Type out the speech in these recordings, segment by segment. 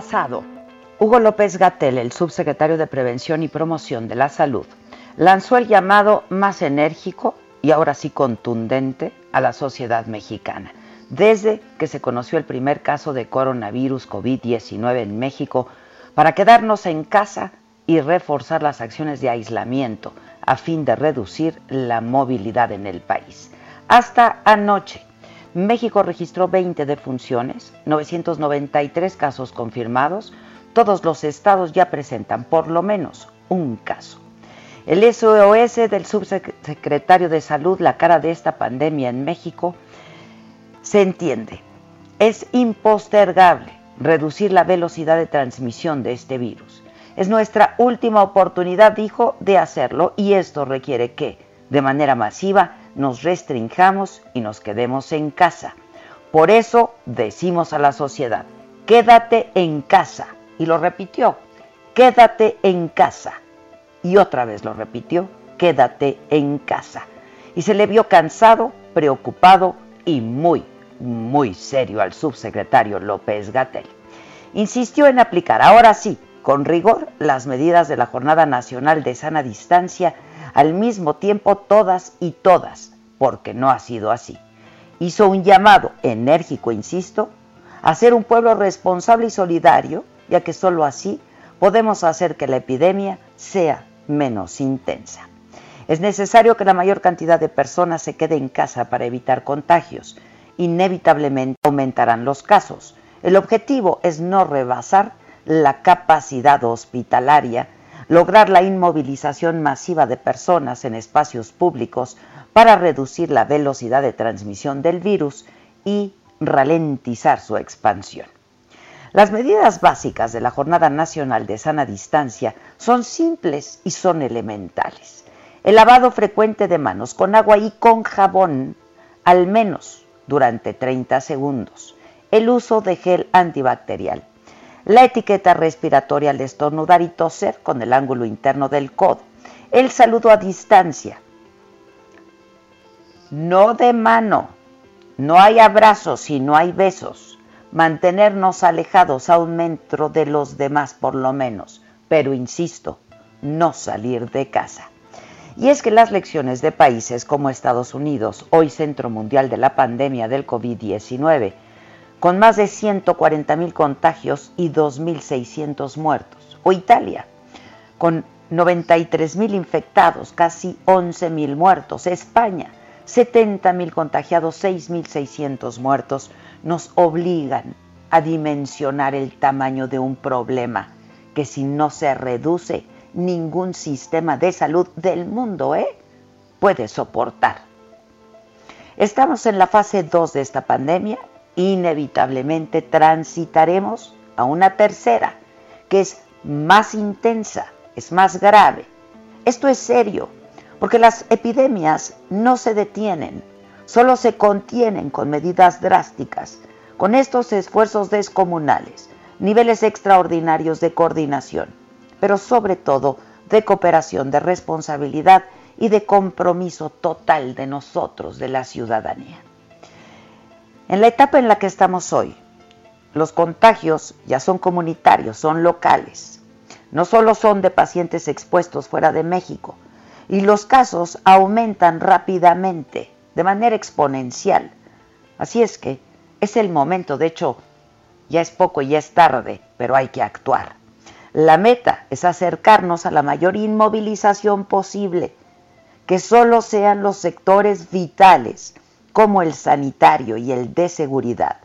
Pasado, Hugo López Gatel, el subsecretario de Prevención y Promoción de la Salud, lanzó el llamado más enérgico y ahora sí contundente a la sociedad mexicana. Desde que se conoció el primer caso de coronavirus COVID-19 en México, para quedarnos en casa y reforzar las acciones de aislamiento a fin de reducir la movilidad en el país. Hasta anoche, México registró 20 defunciones, 993 casos confirmados. Todos los estados ya presentan por lo menos un caso. El SOS del subsecretario de Salud, la cara de esta pandemia en México, se entiende. Es impostergable reducir la velocidad de transmisión de este virus. Es nuestra última oportunidad, dijo, de hacerlo y esto requiere que, de manera masiva, nos restringamos y nos quedemos en casa. Por eso decimos a la sociedad, quédate en casa. Y lo repitió, quédate en casa. Y otra vez lo repitió, quédate en casa. Y se le vio cansado, preocupado y muy, muy serio al subsecretario López Gatel. Insistió en aplicar, ahora sí, con rigor, las medidas de la Jornada Nacional de Sana Distancia al mismo tiempo todas y todas, porque no ha sido así. Hizo un llamado enérgico, insisto, a ser un pueblo responsable y solidario, ya que sólo así podemos hacer que la epidemia sea menos intensa. Es necesario que la mayor cantidad de personas se quede en casa para evitar contagios. Inevitablemente aumentarán los casos. El objetivo es no rebasar la capacidad hospitalaria lograr la inmovilización masiva de personas en espacios públicos para reducir la velocidad de transmisión del virus y ralentizar su expansión. Las medidas básicas de la Jornada Nacional de Sana Distancia son simples y son elementales. El lavado frecuente de manos con agua y con jabón, al menos durante 30 segundos. El uso de gel antibacterial la etiqueta respiratoria al estornudar y toser con el ángulo interno del codo, el saludo a distancia, no de mano, no hay abrazos y no hay besos, mantenernos alejados a un metro de los demás por lo menos, pero insisto, no salir de casa. Y es que las lecciones de países como Estados Unidos, hoy centro mundial de la pandemia del COVID-19, con más de 140 mil contagios y 2.600 muertos. O Italia, con 93 mil infectados, casi 11 mil muertos. España, 70 mil contagiados, 6.600 muertos, nos obligan a dimensionar el tamaño de un problema que si no se reduce, ningún sistema de salud del mundo ¿eh? puede soportar. Estamos en la fase 2 de esta pandemia inevitablemente transitaremos a una tercera, que es más intensa, es más grave. Esto es serio, porque las epidemias no se detienen, solo se contienen con medidas drásticas, con estos esfuerzos descomunales, niveles extraordinarios de coordinación, pero sobre todo de cooperación, de responsabilidad y de compromiso total de nosotros, de la ciudadanía. En la etapa en la que estamos hoy, los contagios ya son comunitarios, son locales. No solo son de pacientes expuestos fuera de México, y los casos aumentan rápidamente, de manera exponencial. Así es que es el momento, de hecho, ya es poco, ya es tarde, pero hay que actuar. La meta es acercarnos a la mayor inmovilización posible, que solo sean los sectores vitales como el sanitario y el de seguridad,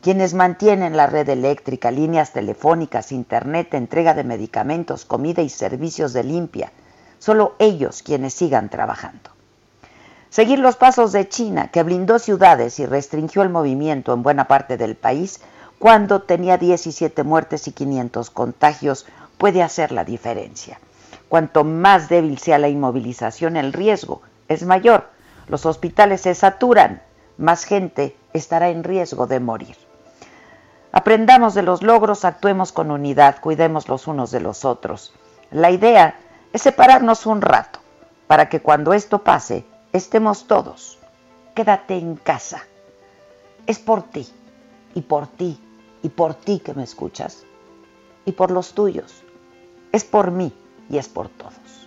quienes mantienen la red eléctrica, líneas telefónicas, internet, entrega de medicamentos, comida y servicios de limpia, solo ellos quienes sigan trabajando. Seguir los pasos de China, que blindó ciudades y restringió el movimiento en buena parte del país, cuando tenía 17 muertes y 500 contagios, puede hacer la diferencia. Cuanto más débil sea la inmovilización, el riesgo es mayor. Los hospitales se saturan, más gente estará en riesgo de morir. Aprendamos de los logros, actuemos con unidad, cuidemos los unos de los otros. La idea es separarnos un rato para que cuando esto pase estemos todos. Quédate en casa. Es por ti y por ti y por ti que me escuchas y por los tuyos. Es por mí y es por todos.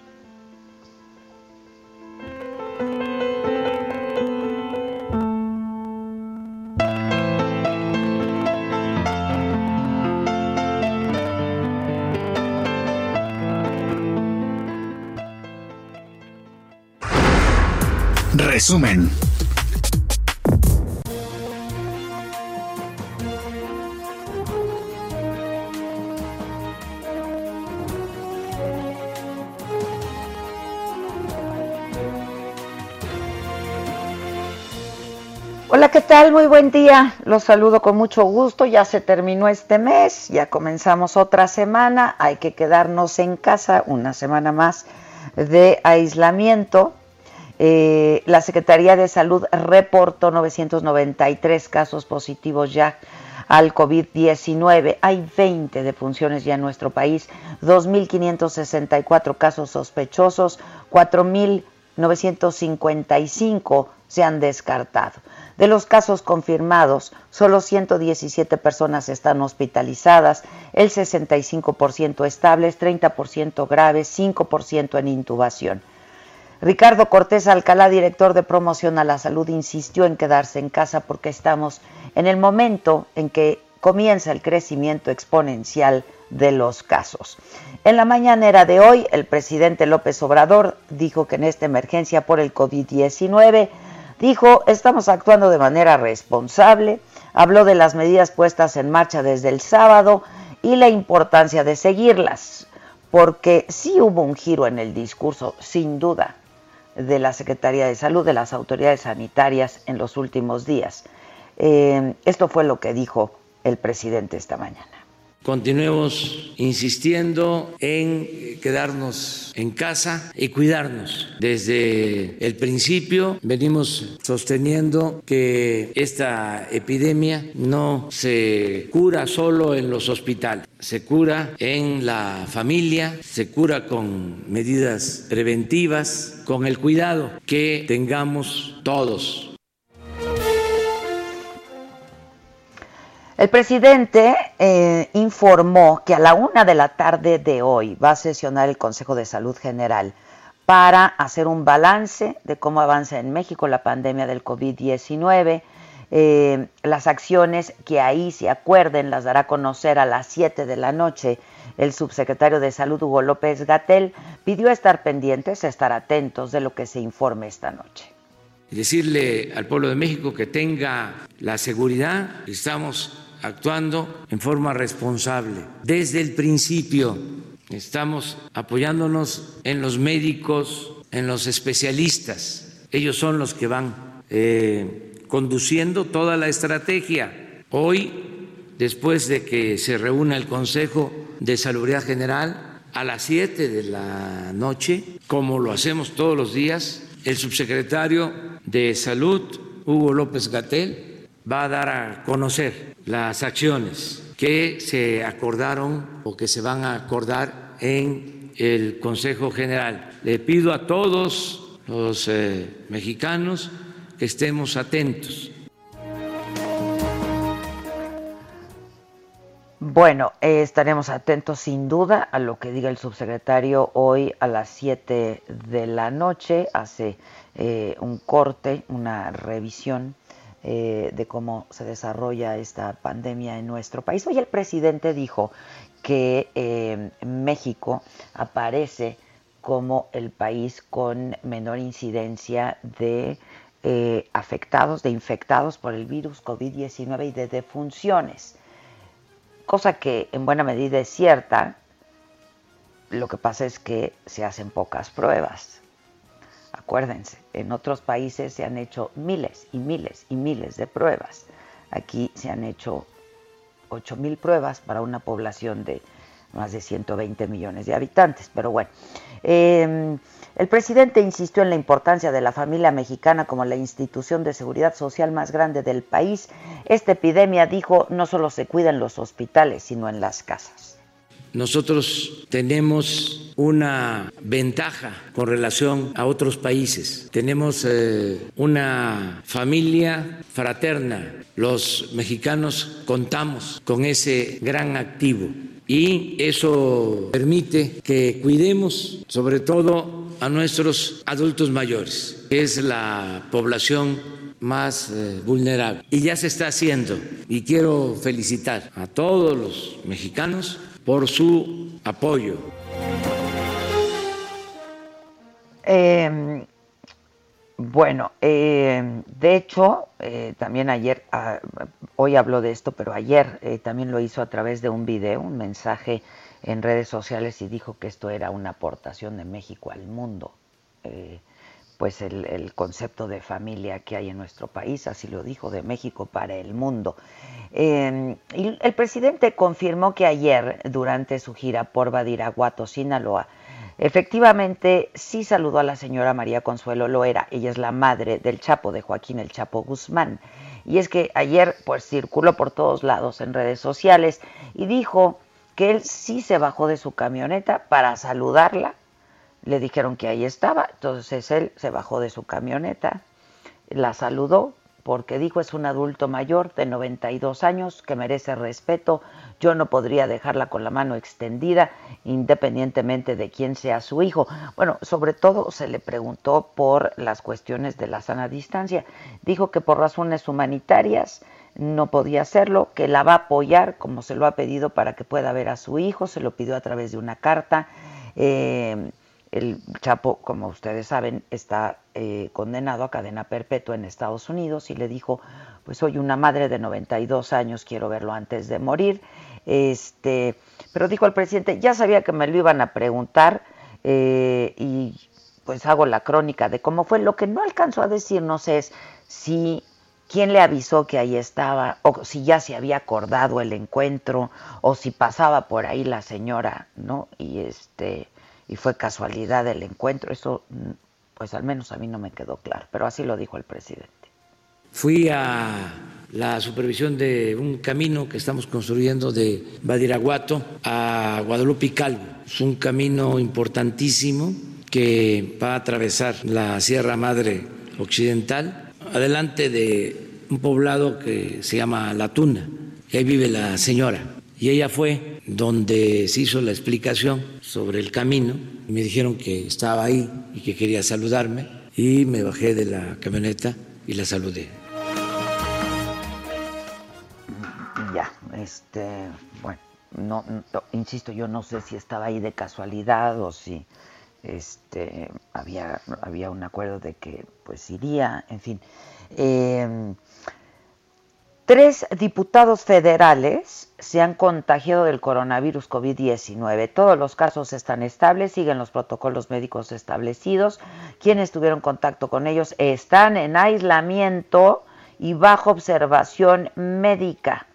Resumen. Hola, ¿qué tal? Muy buen día. Los saludo con mucho gusto. Ya se terminó este mes, ya comenzamos otra semana. Hay que quedarnos en casa una semana más de aislamiento. Eh, la Secretaría de Salud reportó 993 casos positivos ya al COVID-19. Hay 20 defunciones ya en nuestro país, 2.564 casos sospechosos, 4.955 se han descartado. De los casos confirmados, solo 117 personas están hospitalizadas, el 65% estables, 30% graves, 5% en intubación. Ricardo Cortés Alcalá, director de promoción a la salud, insistió en quedarse en casa porque estamos en el momento en que comienza el crecimiento exponencial de los casos. En la mañanera de hoy, el presidente López Obrador dijo que en esta emergencia por el COVID-19 Dijo, estamos actuando de manera responsable, habló de las medidas puestas en marcha desde el sábado y la importancia de seguirlas, porque sí hubo un giro en el discurso, sin duda, de la Secretaría de Salud, de las autoridades sanitarias en los últimos días. Eh, esto fue lo que dijo el presidente esta mañana. Continuemos insistiendo en quedarnos en casa y cuidarnos. Desde el principio venimos sosteniendo que esta epidemia no se cura solo en los hospitales, se cura en la familia, se cura con medidas preventivas, con el cuidado que tengamos todos El presidente eh, informó que a la una de la tarde de hoy va a sesionar el Consejo de Salud General para hacer un balance de cómo avanza en México la pandemia del COVID-19. Eh, las acciones que ahí se acuerden las dará a conocer a las 7 de la noche. El subsecretario de Salud, Hugo López Gatel, pidió estar pendientes, estar atentos de lo que se informe esta noche. Y decirle al pueblo de México que tenga la seguridad, estamos actuando en forma responsable. Desde el principio estamos apoyándonos en los médicos, en los especialistas. Ellos son los que van eh, conduciendo toda la estrategia. Hoy, después de que se reúna el Consejo de Salubridad General, a las 7 de la noche, como lo hacemos todos los días, el subsecretario de Salud, Hugo López Gatel, va a dar a conocer las acciones que se acordaron o que se van a acordar en el Consejo General. Le pido a todos los eh, mexicanos que estemos atentos. Bueno, eh, estaremos atentos sin duda a lo que diga el subsecretario hoy a las 7 de la noche. Hace eh, un corte, una revisión eh, de cómo se desarrolla esta pandemia en nuestro país. Hoy el presidente dijo que eh, México aparece como el país con menor incidencia de eh, afectados, de infectados por el virus COVID-19 y de defunciones, cosa que en buena medida es cierta. Lo que pasa es que se hacen pocas pruebas. Acuérdense, en otros países se han hecho miles y miles y miles de pruebas. Aquí se han hecho 8 mil pruebas para una población de más de 120 millones de habitantes. Pero bueno, em, el presidente insistió en la importancia de la familia mexicana como la institución de seguridad social más grande del país. Esta epidemia, dijo, no solo se cuida en los hospitales, sino en las casas. Nosotros tenemos una ventaja con relación a otros países. Tenemos eh, una familia fraterna. Los mexicanos contamos con ese gran activo y eso permite que cuidemos sobre todo a nuestros adultos mayores, que es la población más eh, vulnerable. Y ya se está haciendo y quiero felicitar a todos los mexicanos por su apoyo. Em, bueno, em, de hecho, eh, también ayer, ah, hoy habló de esto, pero ayer eh, también lo hizo a través de un video, un mensaje en redes sociales y dijo que esto era una aportación de México al mundo. Pues el, concepto de familia que hay en nuestro país, así lo dijo, de México para el mundo. Em, el presidente confirmó que ayer, durante su gira por Badiraguato, Sinaloa, efectivamente sí saludó a la señora María Consuelo Loera, ella es la madre del Chapo, de Joaquín el Chapo Guzmán. Y es que ayer pues circuló por todos lados en redes sociales y dijo que él sí se bajó de su camioneta para saludarla le dijeron que ahí estaba, entonces él se bajó de su camioneta, la saludó porque dijo es un adulto mayor de 92 años que merece respeto, yo no podría dejarla con la mano extendida independientemente de quién sea su hijo. Bueno, sobre todo se le preguntó por las cuestiones de la sana distancia. Dijo que por razones humanitarias no podía hacerlo, que la va a apoyar como se lo ha pedido para que pueda ver a su hijo, se lo pidió a través de una carta. Eh, el Chapo, como ustedes saben, está eh, condenado a cadena perpetua en Estados Unidos y le dijo, pues soy una madre de 92 años, quiero verlo antes de morir. Este, pero dijo el presidente, ya sabía que me lo iban a preguntar eh, y pues hago la crónica de cómo fue. Lo que no alcanzó a decirnos es si quién le avisó que ahí estaba, o si ya se había acordado el encuentro, o si pasaba por ahí la señora, ¿no? Y este y fue casualidad el encuentro. Eso, mm, pues al menos a mí no me quedó claro, pero así lo dijo el presidente. Fui a la supervisión de un camino que estamos construyendo de Badiraguato a Guadalupe Calvo. Es un camino importantísimo que va a atravesar la Sierra Madre Occidental, adelante de un poblado que se llama La Tuna, y ahí vive la señora. Y ella fue donde se hizo la explicación sobre el camino me dijeron que estaba ahí y que quería saludarme y me bajé de la camioneta y la saludé. Ya, este, bueno, no, insisto, yo no sé si estaba ahí de casualidad o si este había había un acuerdo de que pues iría, en fin. Eh, Tres diputados federales se han contagiado del coronavirus COVID-19. Todos los casos están estables, siguen los protocolos médicos establecidos. Quienes tuvieron contacto con ellos están en aislamiento y bajo observación médica,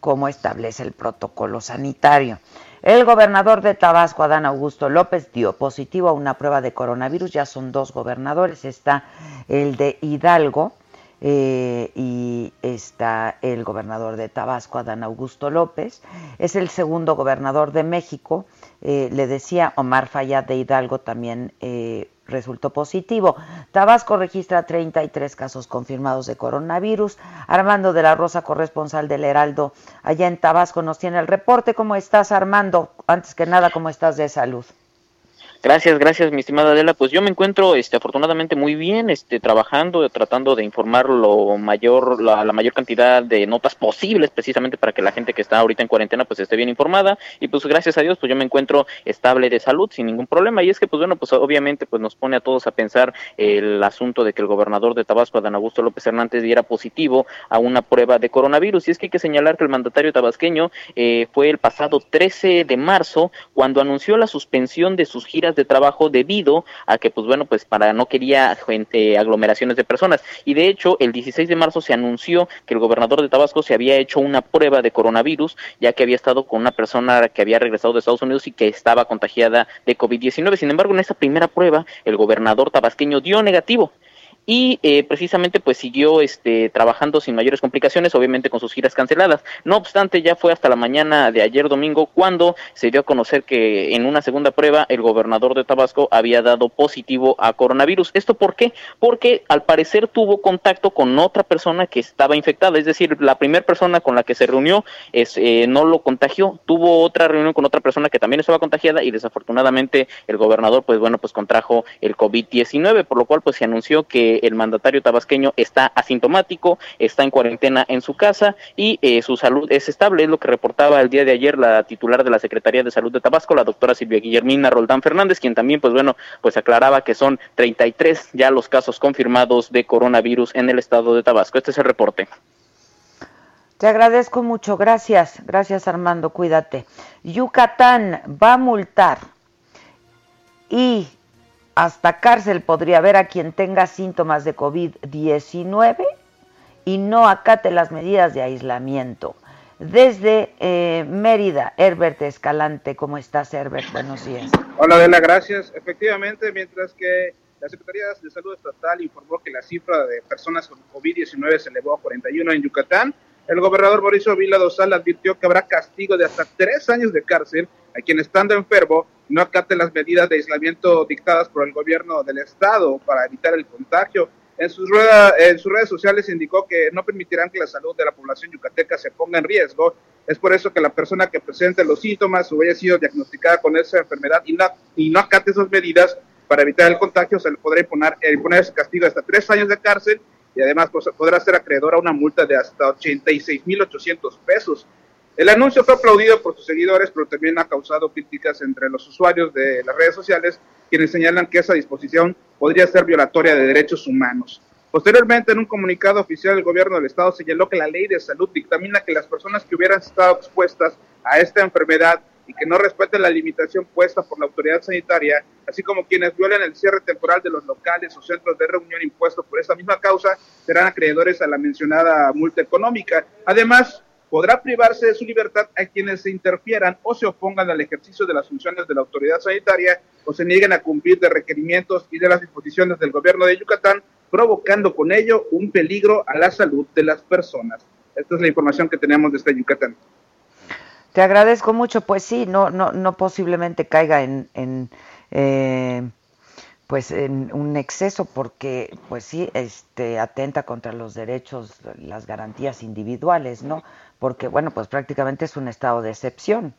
como establece el protocolo sanitario. El gobernador de Tabasco, Adán Augusto López, dio positivo a una prueba de coronavirus. Ya son dos gobernadores. Está el de Hidalgo eh, y está el gobernador de Tabasco, Adán Augusto López, es el segundo gobernador de México, eh, le decía Omar Fayad de Hidalgo también eh, resultó positivo. Tabasco registra 33 casos confirmados de coronavirus. Armando de la Rosa, corresponsal del Heraldo, allá en Tabasco, nos tiene el reporte. ¿Cómo estás, Armando? Antes que nada, ¿cómo estás de salud? Gracias, gracias, mi estimada Adela. Pues yo me encuentro, este, afortunadamente muy bien, este, trabajando, tratando de informar lo mayor, la, mayor cantidad de notas posibles, precisamente para que la gente que está ahorita en cuarentena, pues esté bien informada. Y pues gracias a Dios, pues yo me encuentro estable de salud, sin ningún problema. Y es que, pues bueno, pues obviamente, pues nos pone a todos a pensar el asunto de que el gobernador de Tabasco, Adán Augusto López Hernández, diera positivo a una prueba de coronavirus. Y es que hay que señalar que el mandatario tabasqueño eh, fue el pasado 13 de marzo cuando anunció la suspensión de sus giras de trabajo debido a que, pues bueno, pues para no quería aglomeraciones de personas. Y de hecho, el 16 de marzo se anunció que el gobernador de Tabasco se había hecho una prueba de coronavirus, ya que había estado con una persona que había regresado de Estados Unidos y que estaba contagiada de COVID-19. Sin embargo, en esa primera prueba, el gobernador tabasqueño dio negativo y eh, precisamente pues siguió este trabajando sin mayores complicaciones, obviamente con sus giras canceladas. No obstante, ya fue hasta la mañana de ayer domingo cuando se dio a conocer que en una segunda prueba el gobernador de Tabasco había dado positivo a coronavirus. ¿Esto por qué? Porque al parecer tuvo contacto con otra persona que estaba infectada, es decir, la primera persona con la que se reunió es, eh, no lo contagió, tuvo otra reunión con otra persona que también estaba contagiada y desafortunadamente el gobernador pues bueno pues contrajo el COVID-19, por lo cual pues se anunció que el mandatario tabasqueño está asintomático, está en cuarentena en su casa y eh, su salud es estable, es lo que reportaba el día de ayer la titular de la Secretaría de Salud de Tabasco, la doctora Silvia Guillermina Roldán Fernández, quien también, pues bueno, pues aclaraba que son 33 ya los casos confirmados de coronavirus en el estado de Tabasco. Este es el reporte. Te agradezco mucho, gracias, gracias Armando, cuídate. Yucatán va a multar y hasta cárcel podría haber a quien tenga síntomas de COVID-19 y no acate las medidas de aislamiento. Desde eh, Mérida, Herbert Escalante, ¿cómo estás, Herbert? Buenos días. Hola, Adela, gracias. Efectivamente, mientras que la Secretaría de Salud Estatal informó que la cifra de personas con COVID-19 se elevó a 41 en Yucatán, el gobernador Mauricio Vila Dosal advirtió que habrá castigo de hasta tres años de cárcel a quien estando enfermo no acate las medidas de aislamiento dictadas por el gobierno del estado para evitar el contagio. En sus, redes sociales indicó que no permitirán que la salud de la población yucateca se ponga en riesgo. Es por eso que la persona que presente los síntomas o haya sido diagnosticada con esa enfermedad y no, acate esas medidas para evitar el contagio, se le podrá imponer, imponer castigo hasta tres años de cárcel y además pues, podrá ser acreedor a una multa de hasta 86.800 pesos. El anuncio fue aplaudido por sus seguidores, pero también ha causado críticas entre los usuarios de las redes sociales, quienes señalan que esa disposición podría ser violatoria de derechos humanos. Posteriormente, en un comunicado oficial, el gobierno del estado señaló que la ley de salud dictamina que las personas que hubieran estado expuestas a esta enfermedad y que no respeten la limitación puesta por la autoridad sanitaria, así como quienes violen el cierre temporal de los locales o centros de reunión impuestos por esta misma causa, serán acreedores a la mencionada multa económica. Además, podrá privarse de su libertad a quienes se interfieran o se opongan al ejercicio de las funciones de la autoridad sanitaria o se nieguen a cumplir de requerimientos y de las disposiciones del gobierno de Yucatán, provocando con ello un peligro a la salud de las personas. Esta es la información que tenemos desde Yucatán. Te agradezco mucho, pues sí, no, no, no posiblemente caiga en, en eh, pues en un exceso porque pues sí este atenta contra los derechos las garantías individuales no porque bueno pues prácticamente es un estado de excepción.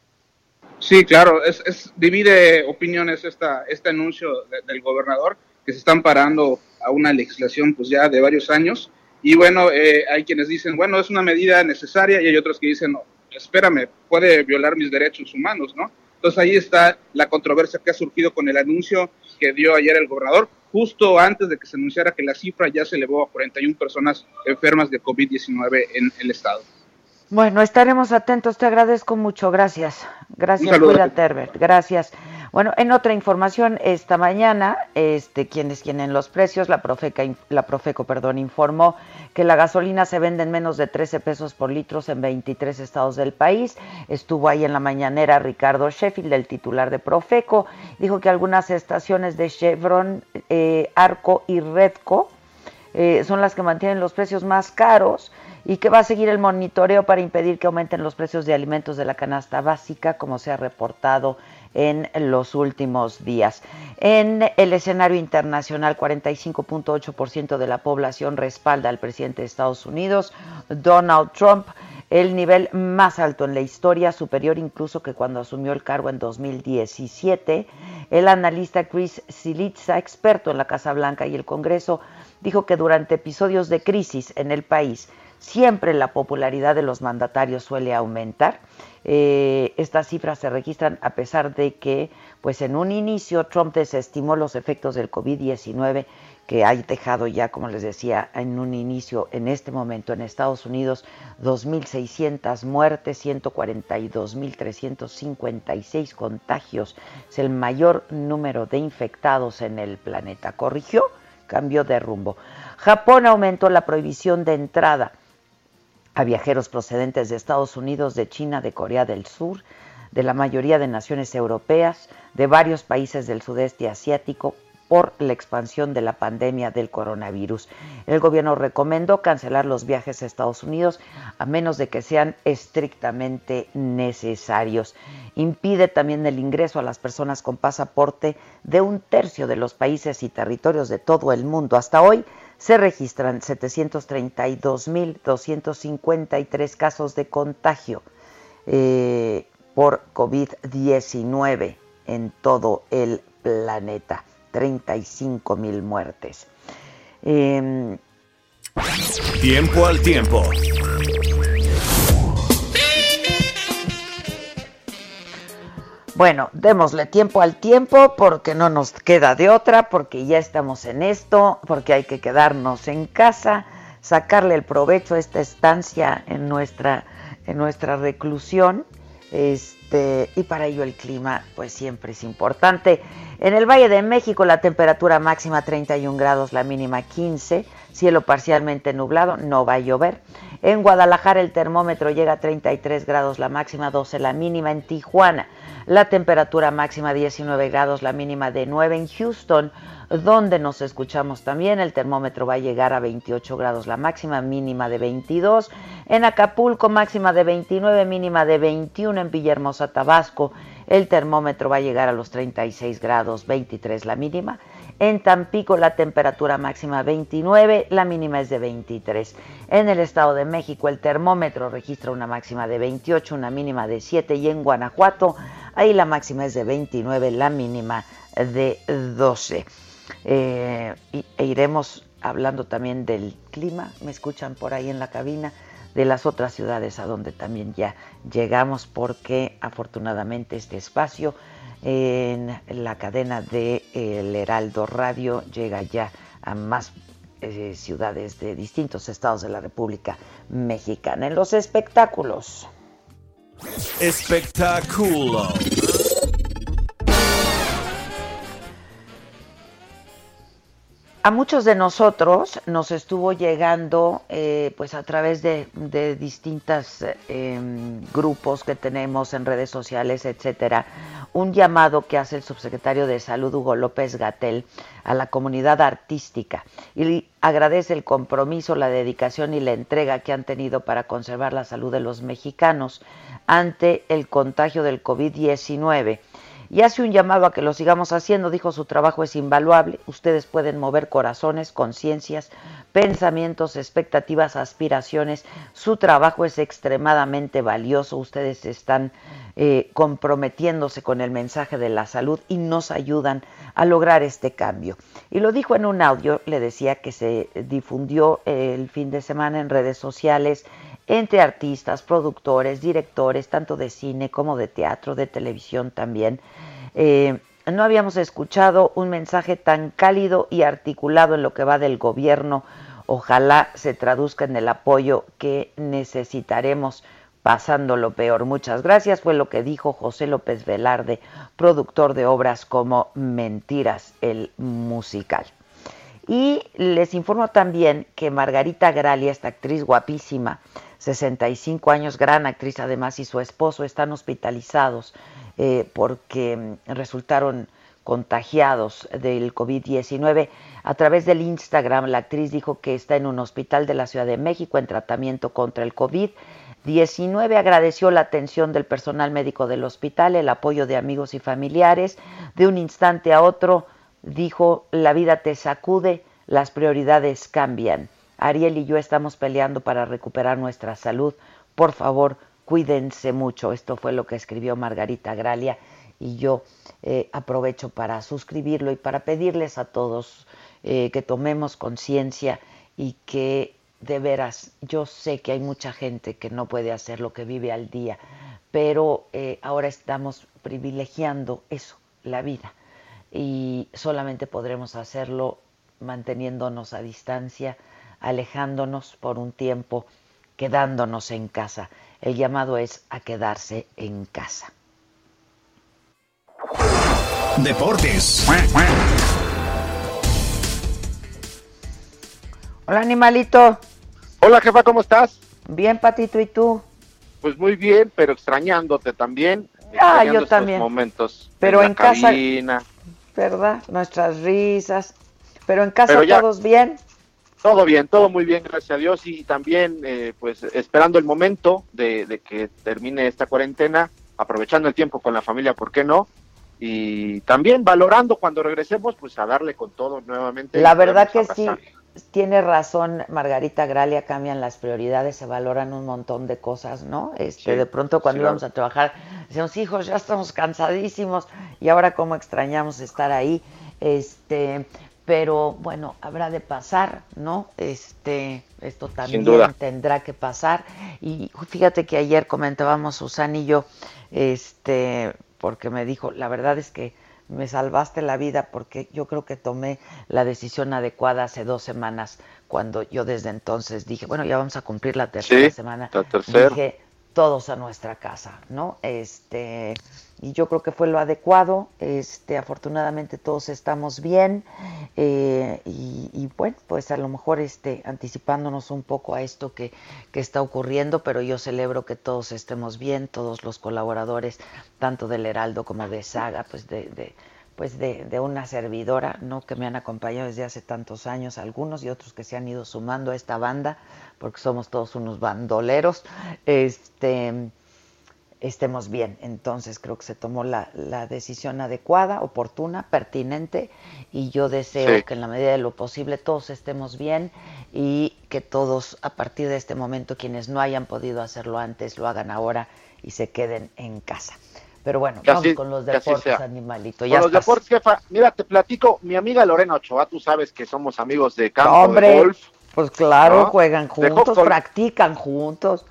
Sí claro es, es divide opiniones esta este anuncio del gobernador que se están parando a una legislación pues ya de varios años. Y bueno eh, hay quienes dicen bueno es una medida necesaria y hay otros que dicen no espérame puede violar mis derechos humanos no entonces ahí está la controversia que ha surgido con el anuncio que dio ayer el gobernador, justo antes de que se anunciara que la cifra ya se elevó a 41 personas enfermas de COVID-19 en el estado. Bueno, estaremos atentos, te agradezco mucho, gracias. Gracias, cuídate, Herbert, gracias. Bueno, en otra información, esta mañana, este, quienes tienen los precios, la, Profeca, la Profeco perdón, informó que la gasolina se vende en menos de 13 pesos por litro en 23 estados del país. Estuvo ahí en la mañanera Ricardo Sheffield, el titular de Profeco, dijo que algunas estaciones de Chevron, eh, Arco y Redco eh, son las que mantienen los precios más caros y que va a seguir el monitoreo para impedir que aumenten los precios de alimentos de la canasta básica, como se ha reportado en los últimos días. En el escenario internacional, 45.8% de la población respalda al presidente de Estados Unidos, Donald Trump, el nivel más alto en la historia, superior incluso que cuando asumió el cargo en 2017. El analista Chris Silitza, experto en la Casa Blanca y el Congreso, dijo que durante episodios de crisis en el país, Siempre la popularidad de los mandatarios suele aumentar. Eh, estas cifras se registran a pesar de que, pues en un inicio, Trump desestimó los efectos del COVID-19 que ha dejado ya, como les decía en un inicio, en este momento en Estados Unidos, 2.600 muertes, 142.356 contagios. Es el mayor número de infectados en el planeta. Corrigió, cambió de rumbo. Japón aumentó la prohibición de entrada a viajeros procedentes de Estados Unidos, de China, de Corea del Sur, de la mayoría de naciones europeas, de varios países del sudeste asiático, por la expansión de la pandemia del coronavirus. El gobierno recomendó cancelar los viajes a Estados Unidos a menos de que sean estrictamente necesarios. Impide también el ingreso a las personas con pasaporte de un tercio de los países y territorios de todo el mundo. Hasta hoy se registran 732.253 casos de contagio eh, por COVID-19 en todo el planeta. 35 mil muertes. Em, tiempo al tiempo. Bueno, démosle tiempo al tiempo porque no nos queda de otra, porque ya estamos en esto, porque hay que quedarnos en casa, sacarle el provecho a esta estancia en nuestra, en nuestra reclusión. Este, y para ello el clima pues siempre es importante. En el Valle de México la temperatura máxima 31 grados, la mínima 15, cielo parcialmente nublado, no va a llover. En Guadalajara el termómetro llega a 33 grados, la máxima 12, la mínima en Tijuana. La temperatura máxima 19 grados, la mínima de 9 en Houston, donde nos escuchamos también. El termómetro va a llegar a 28 grados, la máxima mínima de 22. En Acapulco máxima de 29, mínima de 21 en Villahermosa, Tabasco el termómetro va a llegar a los 36 grados 23 la mínima. En Tampico la temperatura máxima 29, la mínima es de 23. En el Estado de México el termómetro registra una máxima de 28, una mínima de 7 y en Guanajuato ahí la máxima es de 29, la mínima de 12. Eh, e iremos hablando también del clima, me escuchan por ahí en la cabina de las otras ciudades a donde también ya llegamos porque afortunadamente este espacio en la cadena de El Heraldo Radio llega ya a más eh, ciudades de distintos estados de la República Mexicana. En los espectáculos. Espectáculo. A muchos de nosotros nos estuvo llegando, eh, pues a través de, distintos em, grupos que tenemos en redes sociales, etcétera, un llamado que hace el subsecretario de Salud Hugo López Gatel a la comunidad artística. Y agradece el compromiso, la dedicación y la entrega que han tenido para conservar la salud de los mexicanos ante el contagio del COVID-19 y hace un llamado a que lo sigamos haciendo. Dijo, su trabajo es invaluable. Ustedes pueden mover corazones, conciencias, pensamientos, expectativas, aspiraciones. Su trabajo es extremadamente valioso. Ustedes están eh, comprometiéndose con el mensaje de la salud y nos ayudan a lograr este cambio. Y lo dijo en un audio, le decía que se difundió el fin de semana en redes sociales entre artistas, productores, directores, tanto de cine como de teatro, de televisión también. Eh, no habíamos escuchado un mensaje tan cálido y articulado en lo que va del gobierno. Ojalá se traduzca en el apoyo que necesitaremos pasando lo peor. Muchas gracias, fue lo que dijo José López Velarde, productor de obras como Mentiras, el musical. Y les informo también que Margarita Gralia, esta actriz guapísima, 65 años, gran actriz además, y su esposo están hospitalizados eh, porque mm, resultaron contagiados del COVID-19. A través del Instagram, la actriz dijo que está en un hospital de la Ciudad de México en tratamiento contra el COVID-19. Agradeció la atención del personal médico del hospital, el apoyo de amigos y familiares. De un instante a otro, dijo, la vida te sacude, las prioridades cambian. Ariel y yo estamos peleando para recuperar nuestra salud. Por favor, cuídense mucho. Esto fue lo que escribió Margarita Gralia y yo eh, aprovecho para suscribirlo y para pedirles a todos eh, que tomemos conciencia y que de veras, yo sé que hay mucha gente que no puede hacer lo que vive al día, pero eh, ahora estamos privilegiando eso, la vida, y solamente podremos hacerlo manteniéndonos a distancia, alejándonos por un tiempo, quedándonos en casa. El llamado es a quedarse en casa. Deportes. Hola, animalito. Hola, jefa, ¿cómo estás? Bien, Patito, ¿y tú? Pues muy bien, pero extrañándote también. Ah, yo también. momentos. Pero en, casa. Cabina. ¿Verdad? Nuestras risas. Pero en casa todos bien. Todo bien, todo muy bien, gracias a Dios. Y también, eh, pues, esperando el momento de, de que termine esta cuarentena, aprovechando el tiempo con la familia, ¿por qué no? Y también valorando cuando regresemos, pues, a darle con todo nuevamente. La verdad que sí tiene razón Margarita Gralia, cambian las prioridades, se valoran un montón de cosas, ¿no? Este, de pronto cuando íbamos a trabajar, decíamos, hijos, ya estamos cansadísimos y ahora cómo extrañamos estar ahí. Este, pero bueno, habrá de pasar, ¿no? Este, esto también tendrá que pasar. Y fíjate que ayer comentábamos Susan y yo, este, porque me dijo, la verdad es que me salvaste la vida porque yo creo que tomé la decisión adecuada hace dos semanas cuando yo desde entonces dije, bueno, ya vamos a cumplir la tercera semana. Dije, todos a nuestra casa, ¿no? Este, y yo creo que fue lo adecuado. Este, afortunadamente todos estamos bien eh, y, bueno, pues a lo mejor este, anticipándonos un poco a esto que, que, está ocurriendo, pero yo celebro que todos estemos bien, todos los colaboradores, tanto del Heraldo como de Saga, pues de, de pues de, de, una servidora, ¿no? Que me han acompañado desde hace tantos años, algunos y otros que se han ido sumando a esta banda, porque somos todos unos bandoleros, este, estemos bien. Entonces creo que se tomó la, la decisión adecuada, oportuna, pertinente, y yo deseo que en la medida de lo posible todos estemos bien y que todos, a partir de este momento, quienes no hayan podido hacerlo antes, lo hagan ahora y se queden en casa. Pero bueno, vamos con los deportes, animalito. Ya con los deportes, jefa. Mira, te platico, mi amiga Lorena Ochoa, tú sabes que somos amigos de campo de golf. Pues claro, juegan juntos, practican juntos.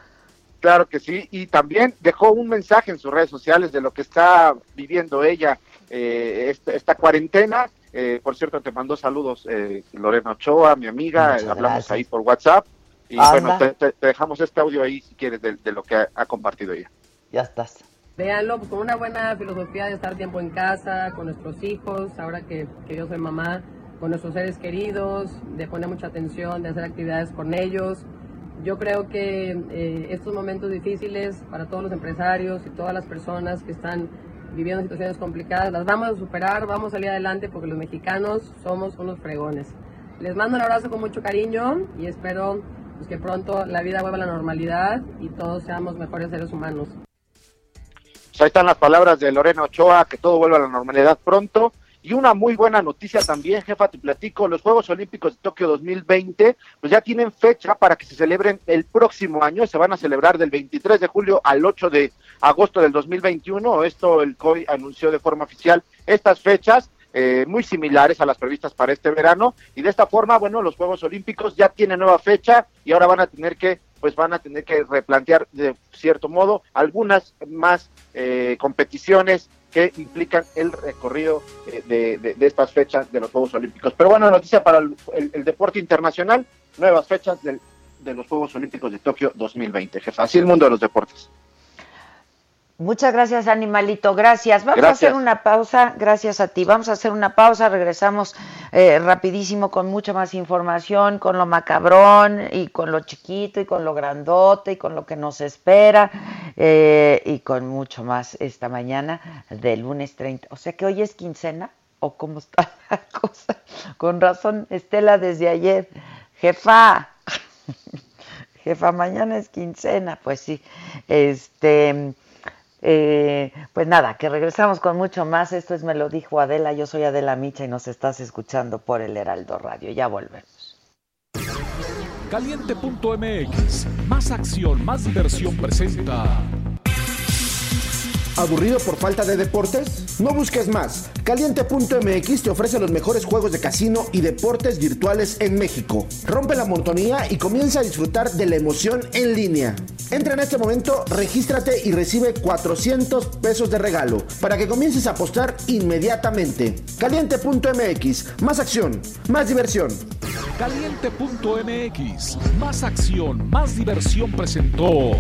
Claro que sí, y también dejó un mensaje en sus redes sociales de lo que está viviendo ella eh, esta, cuarentena. Eh, por cierto, te mandó saludos eh, Lorena Ochoa, mi amiga, hablamos ahí por WhatsApp. Y bueno, te, dejamos este audio ahí si quieres de, lo que ha compartido ella. Ya estás. Véanlo pues, con una buena filosofía de estar tiempo en casa, con nuestros hijos, ahora que, que yo soy mamá, con nuestros seres queridos, de poner mucha atención, de hacer actividades con ellos. Yo creo que eh, estos momentos difíciles para todos los empresarios y todas las personas que están viviendo situaciones complicadas, las vamos a superar, vamos a salir adelante porque los mexicanos somos unos fregones. Les mando un abrazo con mucho cariño y espero pues, que pronto la vida vuelva a la normalidad y todos seamos mejores seres humanos. Pues ahí están las palabras de Lorena Ochoa, que todo vuelva a la normalidad pronto. Y una muy buena noticia también, jefa, te platico, los Juegos Olímpicos de Tokio 2020, pues ya tienen fecha para que se celebren el próximo año, se van a celebrar del 23 de julio al 8 de agosto del 2021, esto el COI anunció de forma oficial estas fechas, eh, muy similares a las previstas para este verano, y de esta forma, bueno, los Juegos Olímpicos ya tienen nueva fecha y ahora van a tener que pues van a tener que replantear de cierto modo algunas más eh, competiciones que implican el recorrido eh, de, estas fechas de los Juegos Olímpicos. Pero bueno, noticia para el, deporte internacional, nuevas fechas de los Juegos Olímpicos de Tokio 2020. Jefa, así el mundo de los deportes. Muchas gracias, animalito. Gracias. Vamos a hacer una pausa. Gracias a ti. Vamos a hacer una pausa. Regresamos eh, rapidísimo con mucha más información, con lo macabrón y con lo chiquito y con lo grandote y con lo que nos espera eh, y con mucho más esta mañana de lunes 30. O sea que hoy es quincena o cómo está la cosa. Con razón, Estela desde ayer. Jefa. Jefa, mañana es quincena. Pues sí. Este eh, pues nada, que regresamos con mucho más. Esto es Me lo dijo Adela. Yo soy Adela Micha y nos estás escuchando por el Heraldo Radio. Ya volvemos. Caliente.mx, más acción, más diversión presenta. ¿Aburrido por falta de deportes? No busques más. Caliente.mx te ofrece los mejores juegos de casino y deportes virtuales en México. Rompe la monotonía y comienza a disfrutar de la emoción en línea. Entra en este momento, regístrate y recibe 400 pesos de regalo para que comiences a apostar inmediatamente. Caliente.mx, más acción, más diversión. Caliente.mx, más acción, más diversión presentó.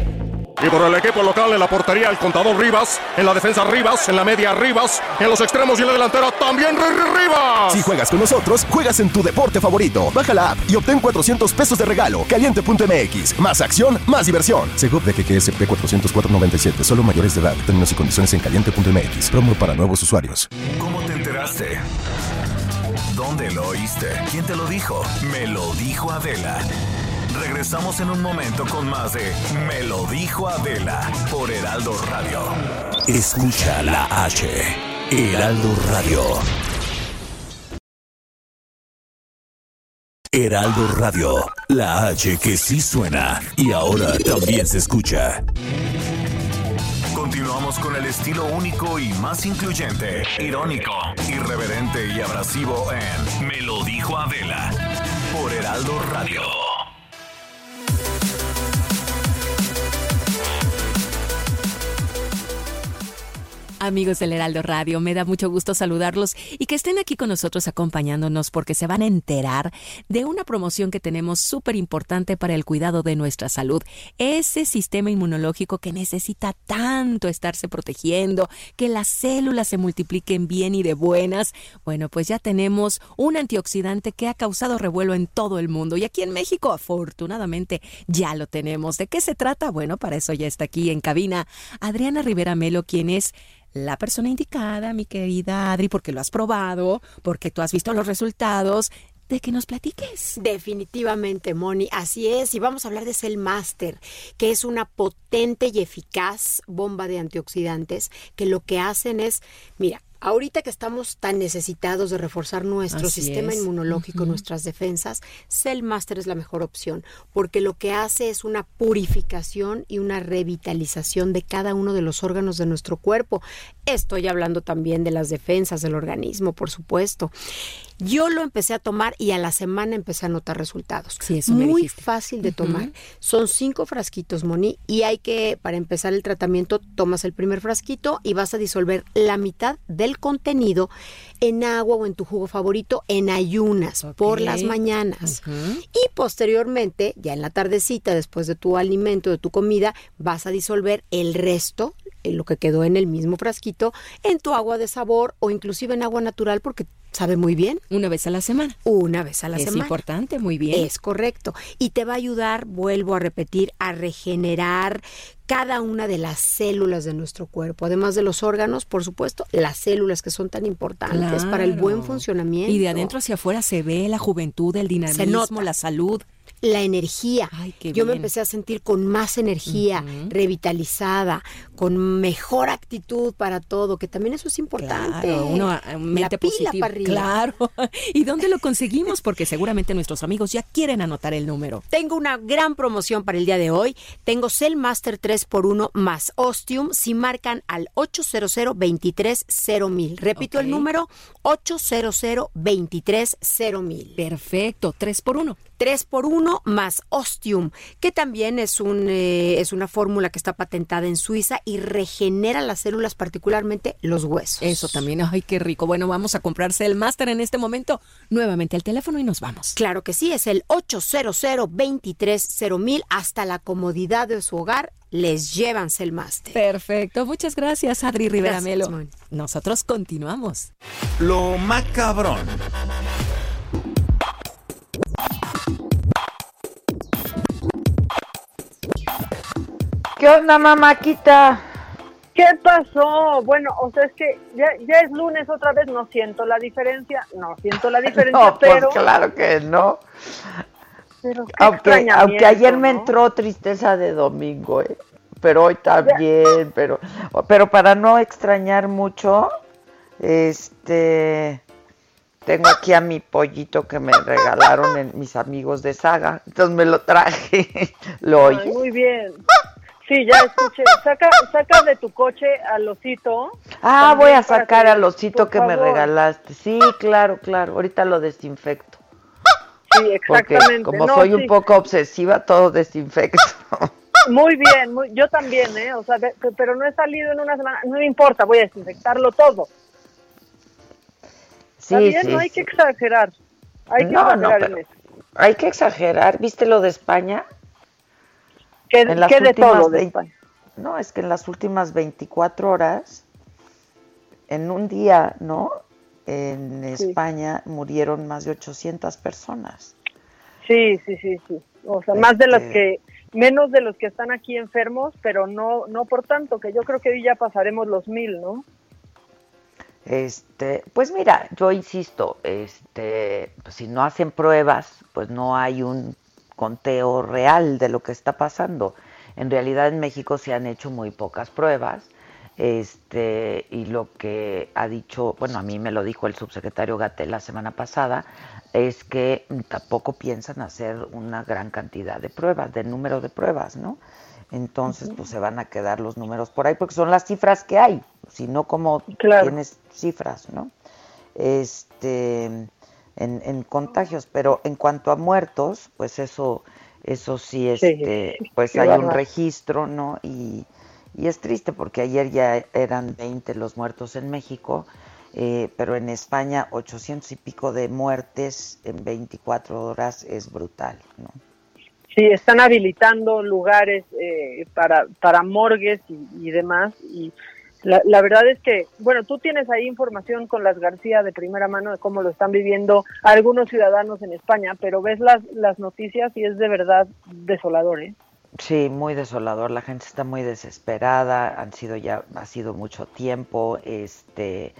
Y por el equipo local en la portería el contador Rivas, en la defensa Rivas, en la media Rivas, en los extremos y en la delantera también Rivas. Si juegas con nosotros, juegas en tu deporte favorito. Baja la app y obtén 400 pesos de regalo. Caliente.mx. Más acción, más diversión. Segov de QQSP 404.97. Solo mayores de edad. Términos y condiciones en caliente.mx. Promo para nuevos usuarios. ¿Cómo te enteraste? ¿Dónde lo oíste? ¿Quién te lo dijo? Me lo dijo Adela. Regresamos en un momento con más de Me lo dijo Adela por Heraldo Radio. Escucha la H. Heraldo Radio. Heraldo Radio. La H que sí suena y ahora también se escucha. Continuamos con el estilo único y más incluyente, irónico, irreverente y abrasivo en Me lo dijo Adela por Heraldo Radio. Amigos del Heraldo Radio, me da mucho gusto saludarlos y que estén aquí con nosotros acompañándonos porque se van a enterar de una promoción que tenemos súper importante para el cuidado de nuestra salud. Ese sistema inmunológico que necesita tanto estarse protegiendo, que las células se multipliquen bien y de buenas. Bueno, pues ya tenemos un antioxidante que ha causado revuelo en todo el mundo y aquí en México afortunadamente ya lo tenemos. ¿De qué se trata? Bueno, para eso ya está aquí en cabina Adriana Rivera Melo, quien es la persona indicada, mi querida Adri, porque lo has probado, porque tú has visto los resultados. De que nos platiques. Definitivamente, Moni, así es. Y vamos a hablar de Cell Master, que es una potente y eficaz bomba de antioxidantes que lo que hacen es, mira, Ahorita que estamos tan necesitados de reforzar nuestro Así sistema es. inmunológico, nuestras defensas, Cell Master es la mejor opción, porque lo que hace es una purificación y una revitalización de cada uno de los órganos de nuestro cuerpo. Estoy hablando también de las defensas del organismo, por supuesto. Yo lo empecé a tomar y a la semana empecé a notar resultados. Sí, eso me Muy dijiste. fácil de tomar. Son cinco frasquitos, Moni, y hay que, para empezar el tratamiento, tomas el primer frasquito y vas a disolver la mitad del contenido en agua o en tu jugo favorito en ayunas por las mañanas. Y posteriormente, ya en la tardecita, después de tu alimento, de tu comida, vas a disolver el resto, eh, lo que quedó en el mismo frasquito, en tu agua de sabor o inclusive en agua natural porque sabe muy bien. Una vez a la semana. Una vez a la es semana. importante, muy bien. Es correcto. Y te va a ayudar, vuelvo a repetir, a regenerar cada una de las células de nuestro cuerpo. Además de los órganos, por supuesto, las células que son tan importantes para el buen funcionamiento. Y de adentro hacia afuera se ve la juventud, el dinamismo, la salud. La energía. qué Yo me bien. empecé a sentir con más energía, revitalizada, con mejor actitud para todo, que también eso es importante. Claro, uno ah, mente la pila para arriba. Claro. ¿Y dónde lo conseguimos? Porque seguramente nuestros amigos ya quieren anotar el número. Tengo una gran promoción para el día de hoy. Tengo Cell Master 3x1 más Ostium si marcan al 800 23 mil. Repito el número 800 23 mil. Perfecto, 3 por 1. 3 por 1 más Ostium, que también es, un, eh, es una fórmula que está patentada en Suiza y regenera las células, particularmente los huesos. Eso también, ay, qué rico. Bueno, vamos a comprarse el máster en este momento. Nuevamente al teléfono y nos vamos. Claro que sí, es el 800 23 mil. Hasta la comodidad de su hogar les llevan Cell Master. Perfecto, muchas gracias, Adri Rivera Gracias, Melo. Nosotros continuamos. Lo macabrón. ¿Qué onda, mamáquita? ¿Qué pasó? Bueno, o sea, es que ya, ya es lunes otra vez, no siento la diferencia, no siento la diferencia, No, pues pero... claro que no. pero Aunque, aunque ayer me entró tristeza de domingo, ¿eh? pero hoy también, pero, pero para no extrañar mucho, este, tengo aquí a mi pollito que me regalaron en- mis amigos de Saga, entonces me lo traje, lo oyes. muy bien. Sí, ya escuché. Saca, saca de tu coche al osito. Ah, voy a sacar al osito que me regalaste. Sí, claro, claro. Ahorita lo desinfecto. Sí, Porque exactamente. como No, soy sí. un poco obsesiva, todo desinfecto. Muy bien, muy- yo también, ¿eh? O sea, de- pero no he salido en una semana. No me importa, voy a desinfectarlo todo. Sí, bien, sí, no hay sí. que exagerar. Hay que No, no, exagerar pero en eso. hay que exagerar. ¿Viste lo de España? ¿Qué, En las qué de todo? No, es que en las últimas 24 horas, en un día, ¿no? En Sí. España murieron más de 800 personas. Sí, sí, sí, sí. O sea, más de los Este- que, menos de los que están aquí enfermos, pero no, no por tanto, que yo creo que hoy ya pasaremos los mil, ¿no? Este, pues mira, yo insisto, este, pues si no hacen pruebas, pues no hay un conteo real de lo que está pasando. En realidad en México se han hecho muy pocas pruebas. Este, y lo que ha dicho, bueno, a mí me lo dijo el subsecretario Gatel la semana pasada, es que tampoco piensan hacer una gran cantidad de pruebas, de número de pruebas, ¿no? Entonces, pues se van a quedar los números por ahí, porque son las cifras que hay, si no, como Claro. tienes cifras, ¿no? Este, en, en contagios, pero en cuanto a muertos, pues eso, eso sí, este, pues hay un registro, ¿no? Y, y es triste porque ayer ya eran 20 los muertos en México, eh, pero en España 800 y pico de muertes en 24 horas es brutal, ¿no? Sí, están habilitando lugares eh, para, para morgues y, y demás. Y la, la verdad es que, bueno, tú tienes ahí información con las García de primera mano de cómo lo están viviendo algunos ciudadanos en España, pero ves las, las noticias y es de verdad desolador, ¿eh? Sí, muy desolador. La gente está muy desesperada. Han sido ya, ha sido mucho tiempo. Este,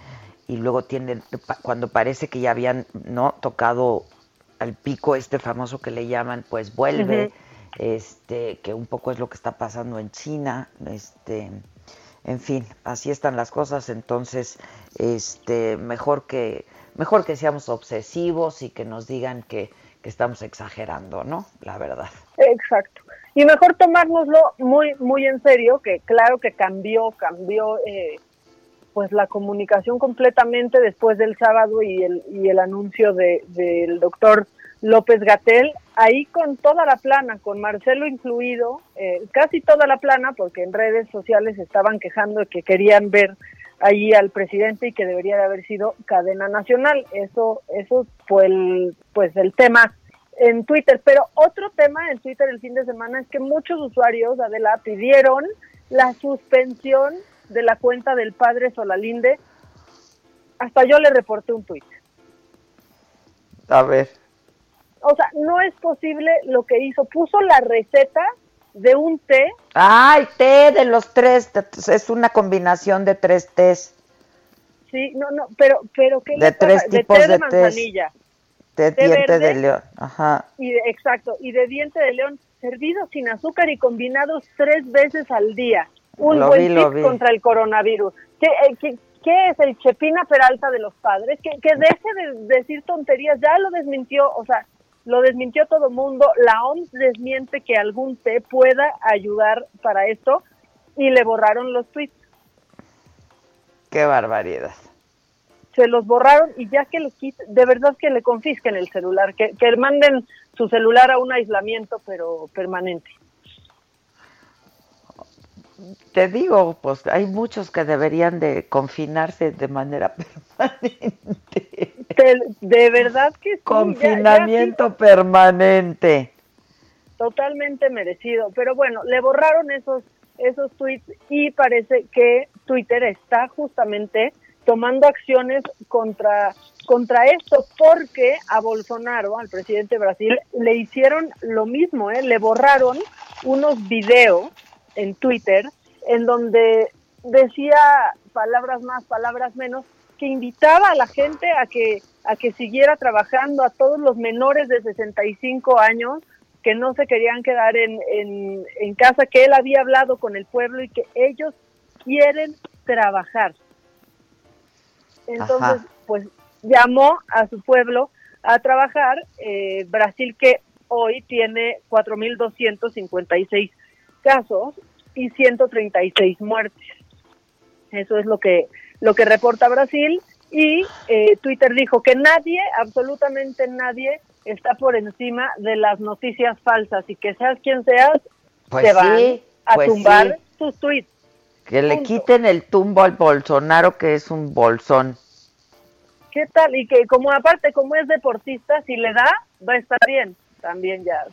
y luego tienen, cuando parece que ya habían no tocado al pico este famoso que le llaman, pues vuelve. Este, que un poco es lo que está pasando en China. Este, en fin, así están las cosas. Entonces, este, mejor que, mejor que seamos obsesivos y que nos digan que, que estamos exagerando, ¿no? La verdad. Exacto. Y mejor tomárnoslo muy, muy en serio, que claro que cambió, cambió eh, pues la comunicación completamente después del sábado y el, y el anuncio de, del doctor López Gatel, ahí con toda la plana, con Marcelo incluido, eh, casi toda la plana, porque en redes sociales estaban quejando de que querían ver allí al presidente y que debería de haber sido cadena nacional. Eso, eso fue el, pues el tema en Twitter. Pero otro tema en Twitter el fin de semana es que muchos usuarios, Adela, pidieron la suspensión de la cuenta del padre Solalinde. Hasta yo le reporté un tuit. A ver. O sea, no es posible lo que hizo. Puso la receta de un té. ¡Ay, té de los tres! Es una combinación de tres tés. Sí, no, no, pero, pero ¿qué De le pasa? tres tipos té de de manzanilla. De Té diente verde. de león. Ajá. Y de- exacto, y de diente de león, servidos sin azúcar y combinados tres veces al día. Un Lo buen vi, tip contra el coronavirus. ¿Qué, eh, qué, qué es el Chepina Peralta de los padres? Que, que deje de decir tonterías, ya lo desmintió, o sea, lo desmintió todo mundo. La OMS desmiente que algún té pueda ayudar para esto y le borraron los tweets. Qué barbaridad. se los borraron y ya que le quiten, de verdad que le confisquen el celular, que, que manden su celular a un aislamiento pero permanente. Te digo, pues hay muchos que deberían de confinarse de manera permanente. De, de verdad que sí, ya- ya Confinamiento permanente. totalmente merecido, pero bueno, le borraron esos esos tweets y parece que Twitter está justamente tomando acciones contra contra esto porque a Bolsonaro, al presidente de Brasil, le hicieron lo mismo, ¿eh? le borraron unos videos en Twitter en donde decía palabras más, palabras menos, que invitaba a la gente a que a que siguiera trabajando, a todos los menores de 65 años que no se querían quedar en, en, en casa, que él había hablado con el pueblo y que ellos quieren trabajar. Entonces, Ajá. pues llamó a su pueblo a trabajar. eh, Brasil que hoy tiene 4.256 casos y 136 muertes. Eso es lo que, lo que reporta Brasil y eh, Twitter dijo que nadie, absolutamente nadie, está por encima de las noticias falsas y que seas quien seas, Pues te van sí, a pues tumbar sí. tus tweets. Que le Punto. quiten el tumbo al Bolsonaro, que es un bolsón. ¿Qué tal? Y que como aparte, como es deportista, si le da, va a estar bien. También ya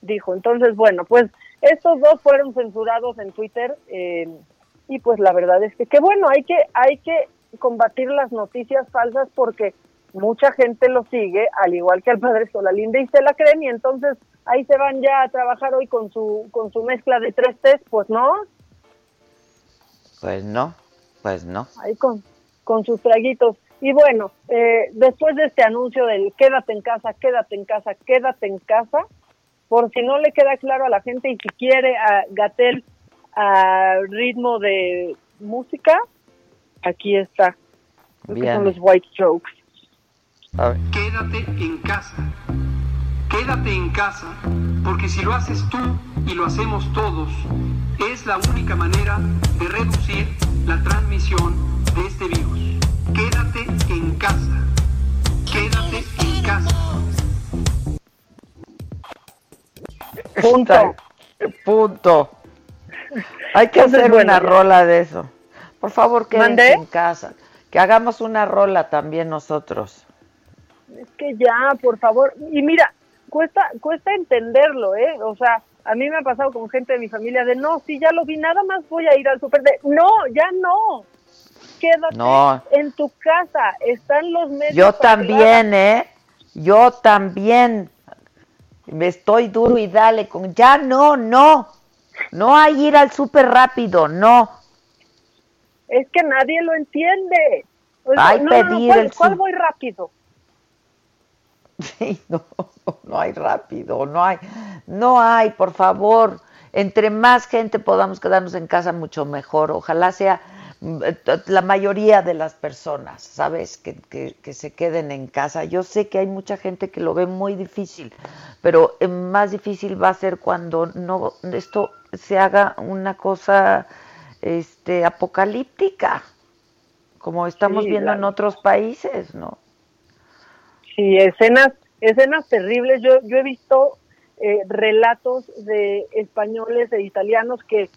dijo. Entonces, bueno, pues estos dos fueron censurados en Twitter eh, y pues la verdad es que qué bueno, hay que hay que combatir las noticias falsas porque mucha gente lo sigue, al igual que al padre Solalinde y se la creen y entonces ahí se van ya a trabajar hoy con su con su mezcla de tres test, pues no, Pues no, pues no. ahí con, con sus traguitos. Y bueno, eh, después de este anuncio del quédate en casa, quédate en casa, quédate en casa, por si no le queda claro a la gente y si quiere a Gatel a ritmo de música, aquí está. Bien. son los White Strokes. A ver. Quédate en casa. Quédate en casa, porque si lo haces tú y lo hacemos todos, es la única manera de reducir la transmisión de este virus. Quédate en casa. Quédate en casa. Punto. Punto. Hay que Entonces, hacer bueno, una ya. rola de eso. Por favor, quédense ¿Mandé? en casa. Que hagamos una rola también nosotros. Es que ya, por favor. Y mira, cuesta cuesta entenderlo, ¿eh? O sea, a mí me ha pasado con gente de mi familia de, no, si ya lo vi, nada más voy a ir al súper. De, no, ya no. Quédate No. en tu casa. Están los medios. Yo también, ¿eh? Yo también. Me estoy duro y dale con... Ya no, no. No hay ir al súper rápido, no. Es que nadie lo entiende. O Hay no, no, no, pedir ¿cuál, el cuál voy rápido? Sí, no, no hay rápido, no hay, no hay, por favor. Entre más gente podamos quedarnos en casa, mucho mejor. Ojalá sea la mayoría de las personas, ¿sabes? Que, que, que se queden en casa. Yo sé que hay mucha gente que lo ve muy difícil, pero eh, más difícil va a ser cuando no esto se haga una cosa este apocalíptica, como estamos Sí, viendo en otros países, ¿no? Sí, escenas, escenas terribles. Yo, yo he visto eh, relatos de españoles e italianos que,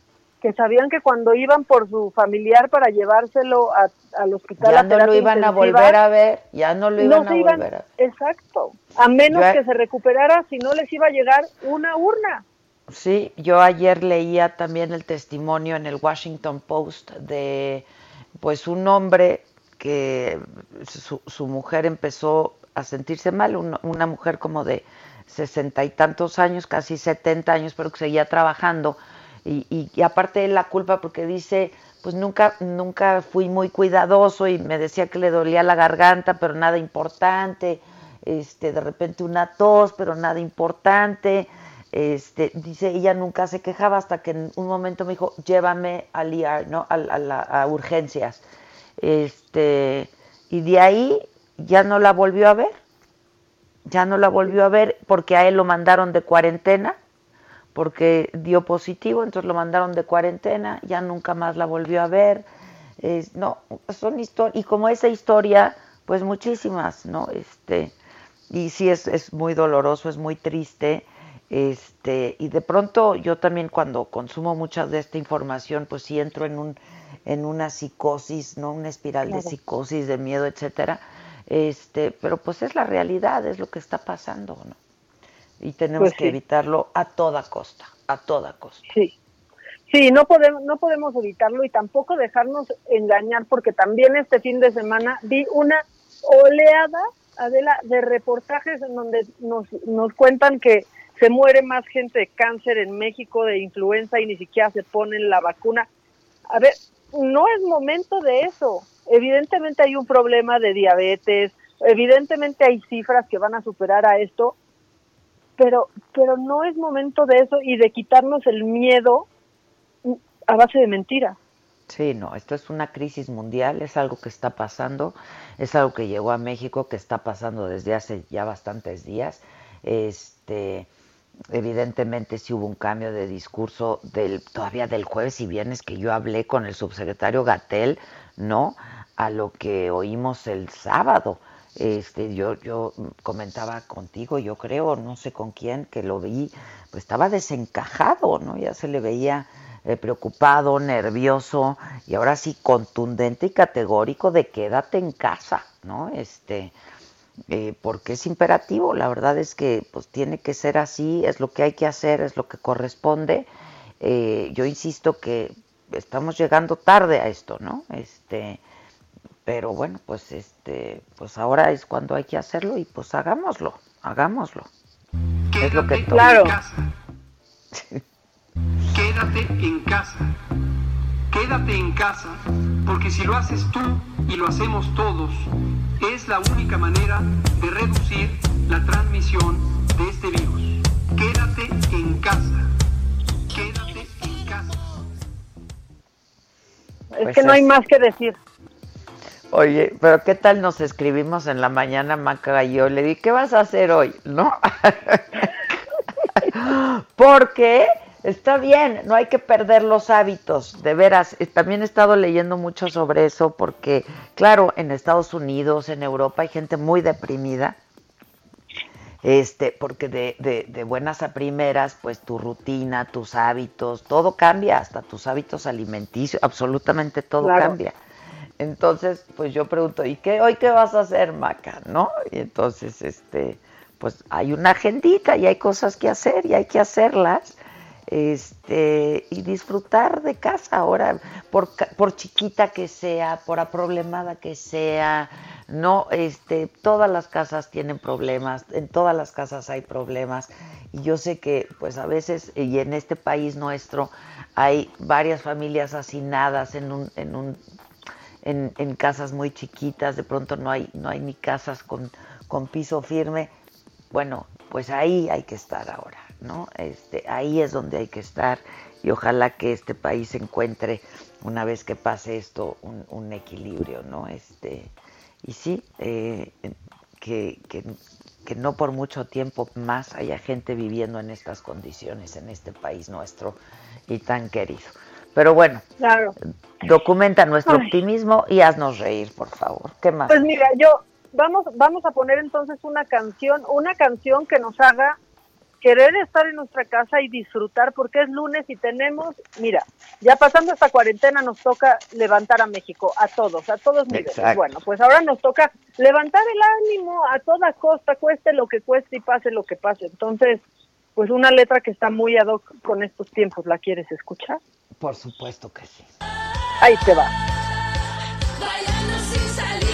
que sabían que cuando iban por su familiar para llevárselo a, al hospital ya a no lo iban a volver a ver, ya no lo iban no a iban- volver a ver. Exacto. A menos Yo- que se recuperara, si no les iba a llegar una urna. Sí, yo ayer leía también el testimonio en el Washington Post de pues un hombre que su, su mujer empezó a sentirse mal, un- una mujer como de sesenta y tantos años, casi setenta años, pero que seguía trabajando y, y- y aparte la culpa porque dice pues nunca nunca fui muy cuidadoso y me decía que le dolía la garganta, pero nada importante, este de repente una tos, pero nada importante. Este, dice, ella nunca se quejaba hasta que en un momento me dijo, llévame al ER, ¿no? A, a la- a urgencias. Este, y de ahí ya no la volvió a ver. Ya no la volvió a ver porque a él lo mandaron de cuarentena, porque dio positivo, entonces lo mandaron de cuarentena, ya nunca más la volvió a ver. Es- no, son historias, y como esa historia, pues muchísimas, ¿no? Este, y sí es, es muy doloroso, es muy triste. Este, y de pronto yo también cuando consumo mucha de esta información, pues sí entro en un, en una psicosis, ¿no? Una espiral de psicosis, de miedo, etcétera. Este, pero pues es la realidad, es lo que está pasando, ¿no? Y tenemos Pues que sí. evitarlo a toda costa, a toda costa. Sí. Sí, no podemos, no podemos evitarlo y tampoco dejarnos engañar porque también este fin de semana vi una oleada, Adela, de reportajes en donde nos, nos cuentan que se muere más gente de cáncer en México, de influenza y ni siquiera se ponen la vacuna. A ver, no es momento de eso. Evidentemente hay un problema de diabetes, evidentemente hay cifras que van a superar a esto, pero pero no es momento de eso y de quitarnos el miedo a base de mentiras. Sí, no, esto es una crisis mundial, es algo que está pasando, es algo que llegó a México, que está pasando desde hace ya bastantes días. Este, evidentemente sí hubo un cambio de discurso del todavía del jueves y viernes que yo hablé con el subsecretario Gatel, ¿no? A lo que oímos el sábado. Este, yo, yo comentaba contigo, yo creo, no sé con quién, que lo vi, pues estaba desencajado, ¿no? Ya se le veía eh, preocupado, nervioso y ahora sí contundente y categórico de quédate en casa, ¿no? Este, eh, porque es imperativo, la verdad es que pues tiene que ser así, es lo que hay que hacer, es lo que corresponde. Eh, yo insisto que estamos llegando tarde a esto, ¿no? Este, pero bueno, pues este, pues ahora es cuando hay que hacerlo y pues hagámoslo, hagámoslo. Quédate es lo que en casa. Quédate en casa. Quédate en casa, porque si lo haces tú y lo hacemos todos, es la única manera de reducir la transmisión de este virus. Quédate en casa. Quédate en casa. Es Pues que no hay más que decir. Oye, pero ¿qué tal nos escribimos en la mañana, Maca y yo? Le di, ¿qué vas a hacer hoy? ¿No? Porque está bien, no hay que perder los hábitos, de veras. Eh, También he estado leyendo mucho sobre eso porque, claro, en Estados Unidos, en Europa hay gente muy deprimida. Este, porque de, de, de buenas a primeras, pues tu rutina, tus hábitos, todo cambia, hasta tus hábitos alimenticios, absolutamente todo Claro. cambia. Entonces, pues yo pregunto, ¿y qué hoy qué vas a hacer, Maca? ¿No? Y entonces, este, pues hay una agendita y hay cosas que hacer y hay que hacerlas. Este, y disfrutar de casa ahora, por, por chiquita que sea, por aproblemada que sea, no, este, todas las casas tienen problemas, en todas las casas hay problemas, y yo sé que, pues a veces, y en este país nuestro, hay varias familias hacinadas en un, en un en, en casas muy chiquitas, de pronto no hay, no hay ni casas con, con piso firme. Bueno, pues ahí hay que estar ahora, ¿no? Este, ahí es donde hay que estar y ojalá que este país encuentre, una vez que pase esto, un, un equilibrio, ¿no? Este, y sí, eh, que, que, que no por mucho tiempo más haya gente viviendo en estas condiciones en este país nuestro y tan querido. Pero bueno, Claro. documenta nuestro Ay. optimismo y haznos reír, por favor. ¿Qué más? Pues mira, yo vamos vamos a poner entonces una canción, una canción que nos haga querer estar en nuestra casa y disfrutar porque es lunes y tenemos, mira, ya pasando esta cuarentena nos toca levantar a México a todos, a todos niveles. Exacto. Bueno, pues ahora nos toca levantar el ánimo a toda costa, cueste lo que cueste y pase lo que pase. Entonces, pues una letra que está muy ad hoc con estos tiempos, ¿la quieres escuchar? Por supuesto que sí. Ahí te va. Bailando sin salir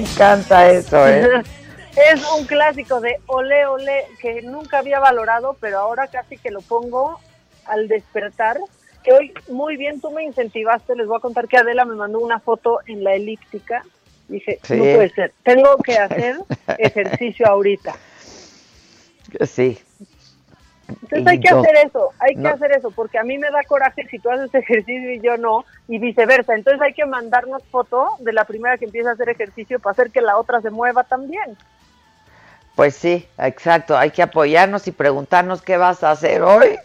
encanta eso, ¿eh? Es un clásico de Ole Ole que nunca había valorado, pero ahora casi que lo pongo al despertar. Que hoy, muy bien, tú me incentivaste. Les voy a contar que Adela me mandó una foto en la elíptica. Dije, Sí. no puede ser, tengo que hacer ejercicio ahorita. Sí. Entonces hay que hacer eso, hay que hacer eso, porque a mí me da coraje si tú haces ejercicio y yo no, y viceversa. Entonces hay que mandarnos foto de la primera que empieza a hacer ejercicio para hacer que la otra se mueva también. Pues sí, exacto. Hay que apoyarnos y preguntarnos qué vas a hacer hoy.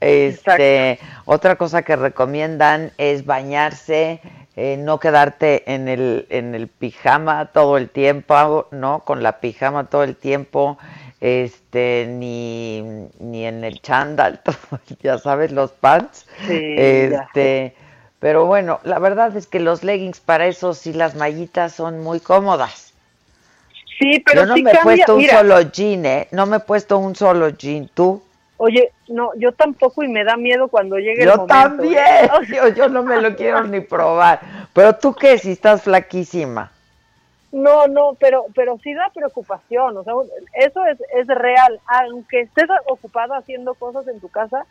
Este, otra cosa que recomiendan es bañarse eh, no quedarte en el, en el pijama todo el tiempo, ¿no? Con la pijama todo el tiempo, este, ni, ni en el chándal, todo, ya sabes, los pants. Sí, ya este, pero bueno, la verdad es que los leggings para eso sí las mallitas son muy cómodas. Sí, pero Yo no sí me he puesto un solo jean, ¿eh? No me he puesto un solo jean, ¿tú? Oye, no, yo tampoco y me da miedo cuando llegue el Yo momento. también, ¿eh? yo, yo no me lo quiero ni probar. Pero tú qué, si estás flaquísima. No, no, pero pero sí da preocupación, o sea, eso es, es real. Aunque estés ocupado haciendo cosas en tu casa,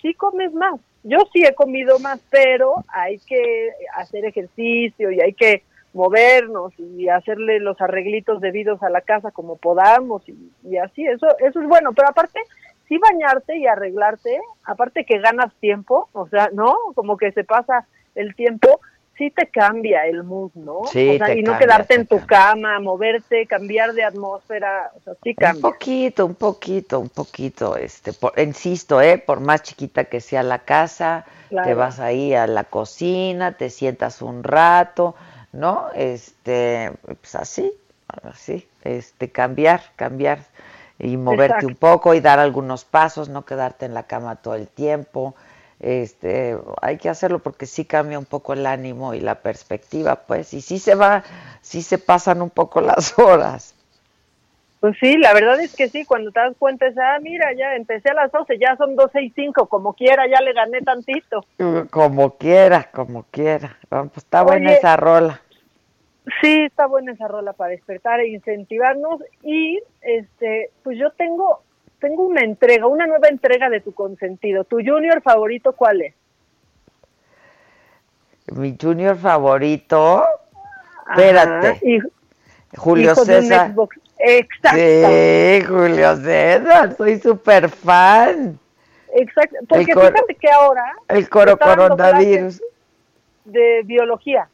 sí comes más. Yo sí he comido más, pero hay que hacer ejercicio y hay que movernos y hacerle los arreglitos debidos a la casa como podamos y, y así, eso eso es bueno. Pero aparte, sí bañarte y arreglarte, aparte que ganas tiempo, o sea, ¿no? Como que se pasa el tiempo, sí te cambia el mood, ¿no? Sí, o sea, te y no cambia, quedarte te en tu cama, moverte, cambiar de atmósfera, o sea, sí Un poquito, un poquito, un poquito, este, por- insisto, eh, por más chiquita que sea la casa, te vas ahí a la cocina, te sientas un rato, ¿no? Este, pues así, así, este, cambiar, cambiar y moverte Exacto. un poco y dar algunos pasos, no quedarte en la cama todo el tiempo. Este, hay que hacerlo porque sí cambia un poco el ánimo y la perspectiva, pues, y sí se va, sí se pasan un poco las horas. Pues sí, la verdad es que sí, cuando te das cuenta es, ah, mira, ya empecé a las 12, ya son 12 y 5, como quiera, ya le gané tantito. Como quiera, como quiera. Bueno, pues está buena esa rola. Sí, está buena esa rola para despertar e incentivarnos y este, pues yo tengo tengo una entrega, una nueva entrega de tu consentido. ¿Tu junior favorito cuál es? Mi junior favorito. Ajá, Espérate. hijo- Julio hijo de un César. Xbox. Exacto. Sí, Julio César. Soy súper fan. Exacto, porque coro- fíjate que ahora El coro coronavirus. de biología.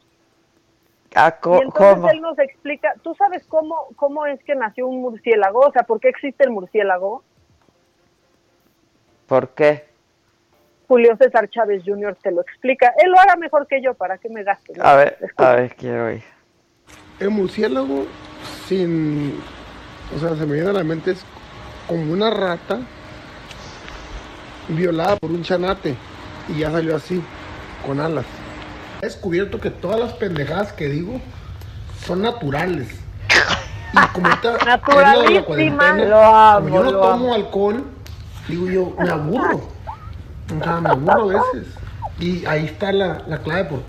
Ah, Y entonces ¿Cómo? él nos explica, ¿tú sabes cómo, cómo es que nació un murciélago? O sea, ¿por qué existe el murciélago? ¿Por qué? Julio César Chávez Jr. te lo explica. Él lo haga mejor que yo, ¿para qué me gastes? A ver, a ver, quiero oír. El murciélago, sin. O sea, se me viene a la mente, es como una rata violada por un chanate. Y ya salió así, con alas. He descubierto que todas las pendejadas que digo son naturales. Y como ahorita es la- Lo amo, como yo no lo tomo amo. alcohol, digo yo, me aburro. O sea, me aburro a veces. Y ahí está la, la clave por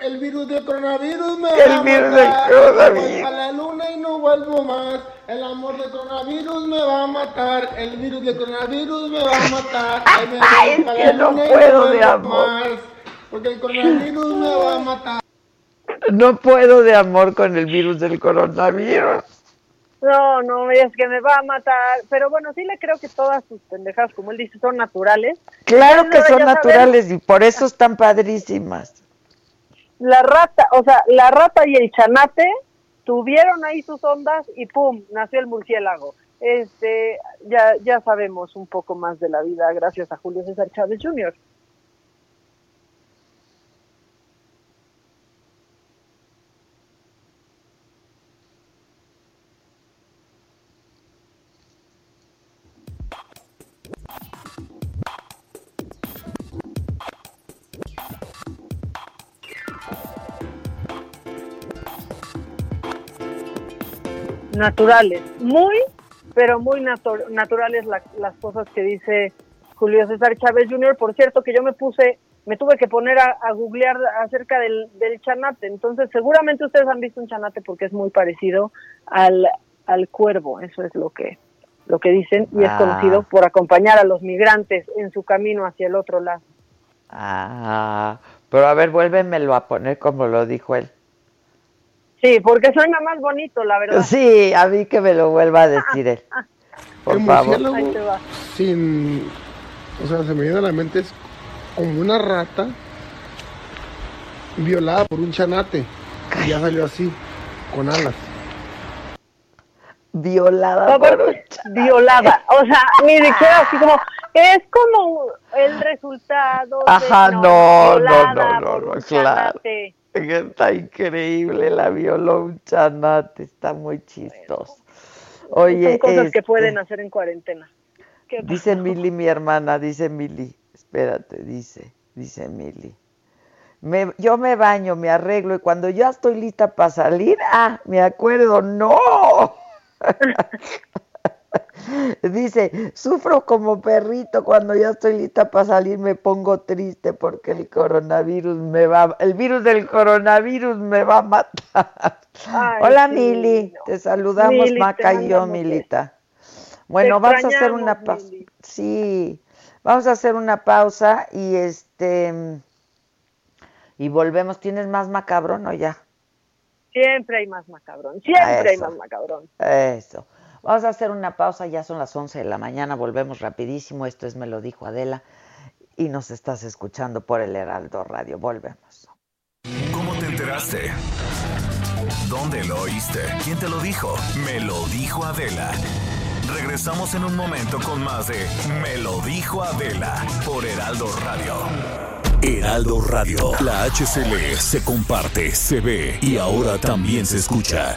el, virus del coronavirus me El va a virus del matar. coronavirus. Voy a la luna y no vuelvo más. El amor del coronavirus me va a matar. El virus del coronavirus me va a matar. Ay, me Ay, es a que no puedo de amor. más. Porque el coronavirus me va a matar. No puedo de amor con el virus del coronavirus. No, no, es que me va a matar. Pero bueno, sí le creo que todas sus pendejadas, como él dice, son naturales. Claro que son naturales y por eso están padrísimas. La rata, o sea, la rata y el chanate tuvieron ahí sus ondas y pum, nació el murciélago. Este, ya, ya sabemos un poco más de la vida gracias a Julio César Chávez Jr. naturales, muy, pero muy natu- naturales la- las cosas que dice Julio César Chávez Jr. Por cierto, que yo me puse, me tuve que poner a, a googlear acerca del, del chanate, entonces seguramente ustedes han visto un chanate porque es muy parecido al, al cuervo, eso es lo que, lo que dicen, y es Ah. conocido por acompañar a los migrantes en su camino hacia el otro lado. Ah, pero a ver, vuélvemelo a poner como lo dijo él. Sí, porque suena más bonito, la verdad. Sí, a mí que me lo vuelva a decir él. Por el favor. Ahí te va. sin. O sea, se me viene a la mente, es como una rata violada por un chanate. Y ya salió así, con alas. Violada No, por un chanate. violada. O sea, ni siquiera así como, es como el resultado. Ajá, de, no, no, no, no, un claro. chanate. Está increíble, la violó un chanate, está muy chistoso. Oye, Son cosas que este, pueden hacer en cuarentena. ¿Qué Dice? Mili, mi hermana, dice Mili, espérate, dice, dice Mili. Me, yo me baño, me arreglo y cuando ya estoy lista para salir, ah, me acuerdo, no. Dice, sufro como perrito cuando ya estoy lista para salir, me pongo triste porque el coronavirus me va, el virus del coronavirus me va a matar. Ay, Hola sí, Mili, no. te saludamos Mili, te Maca y yo, Milita. Bueno, vamos a hacer una pausa. Sí, vamos a hacer una pausa y este y volvemos. ¿Tienes más macabrón o ya? Siempre hay más macabrón, siempre hay más macabrón. Eso. Vamos a hacer una pausa, ya son las 11 de la mañana, volvemos rapidísimo. Esto es Me lo dijo Adela y nos estás escuchando por el Heraldo Radio. Volvemos. ¿Cómo te enteraste? ¿Dónde lo oíste? ¿Quién te lo dijo? Me lo dijo Adela. Regresamos en un momento con más de Me lo dijo Adela por Heraldo Radio. Heraldo Radio. La HCL se comparte, se ve y ahora también se escucha.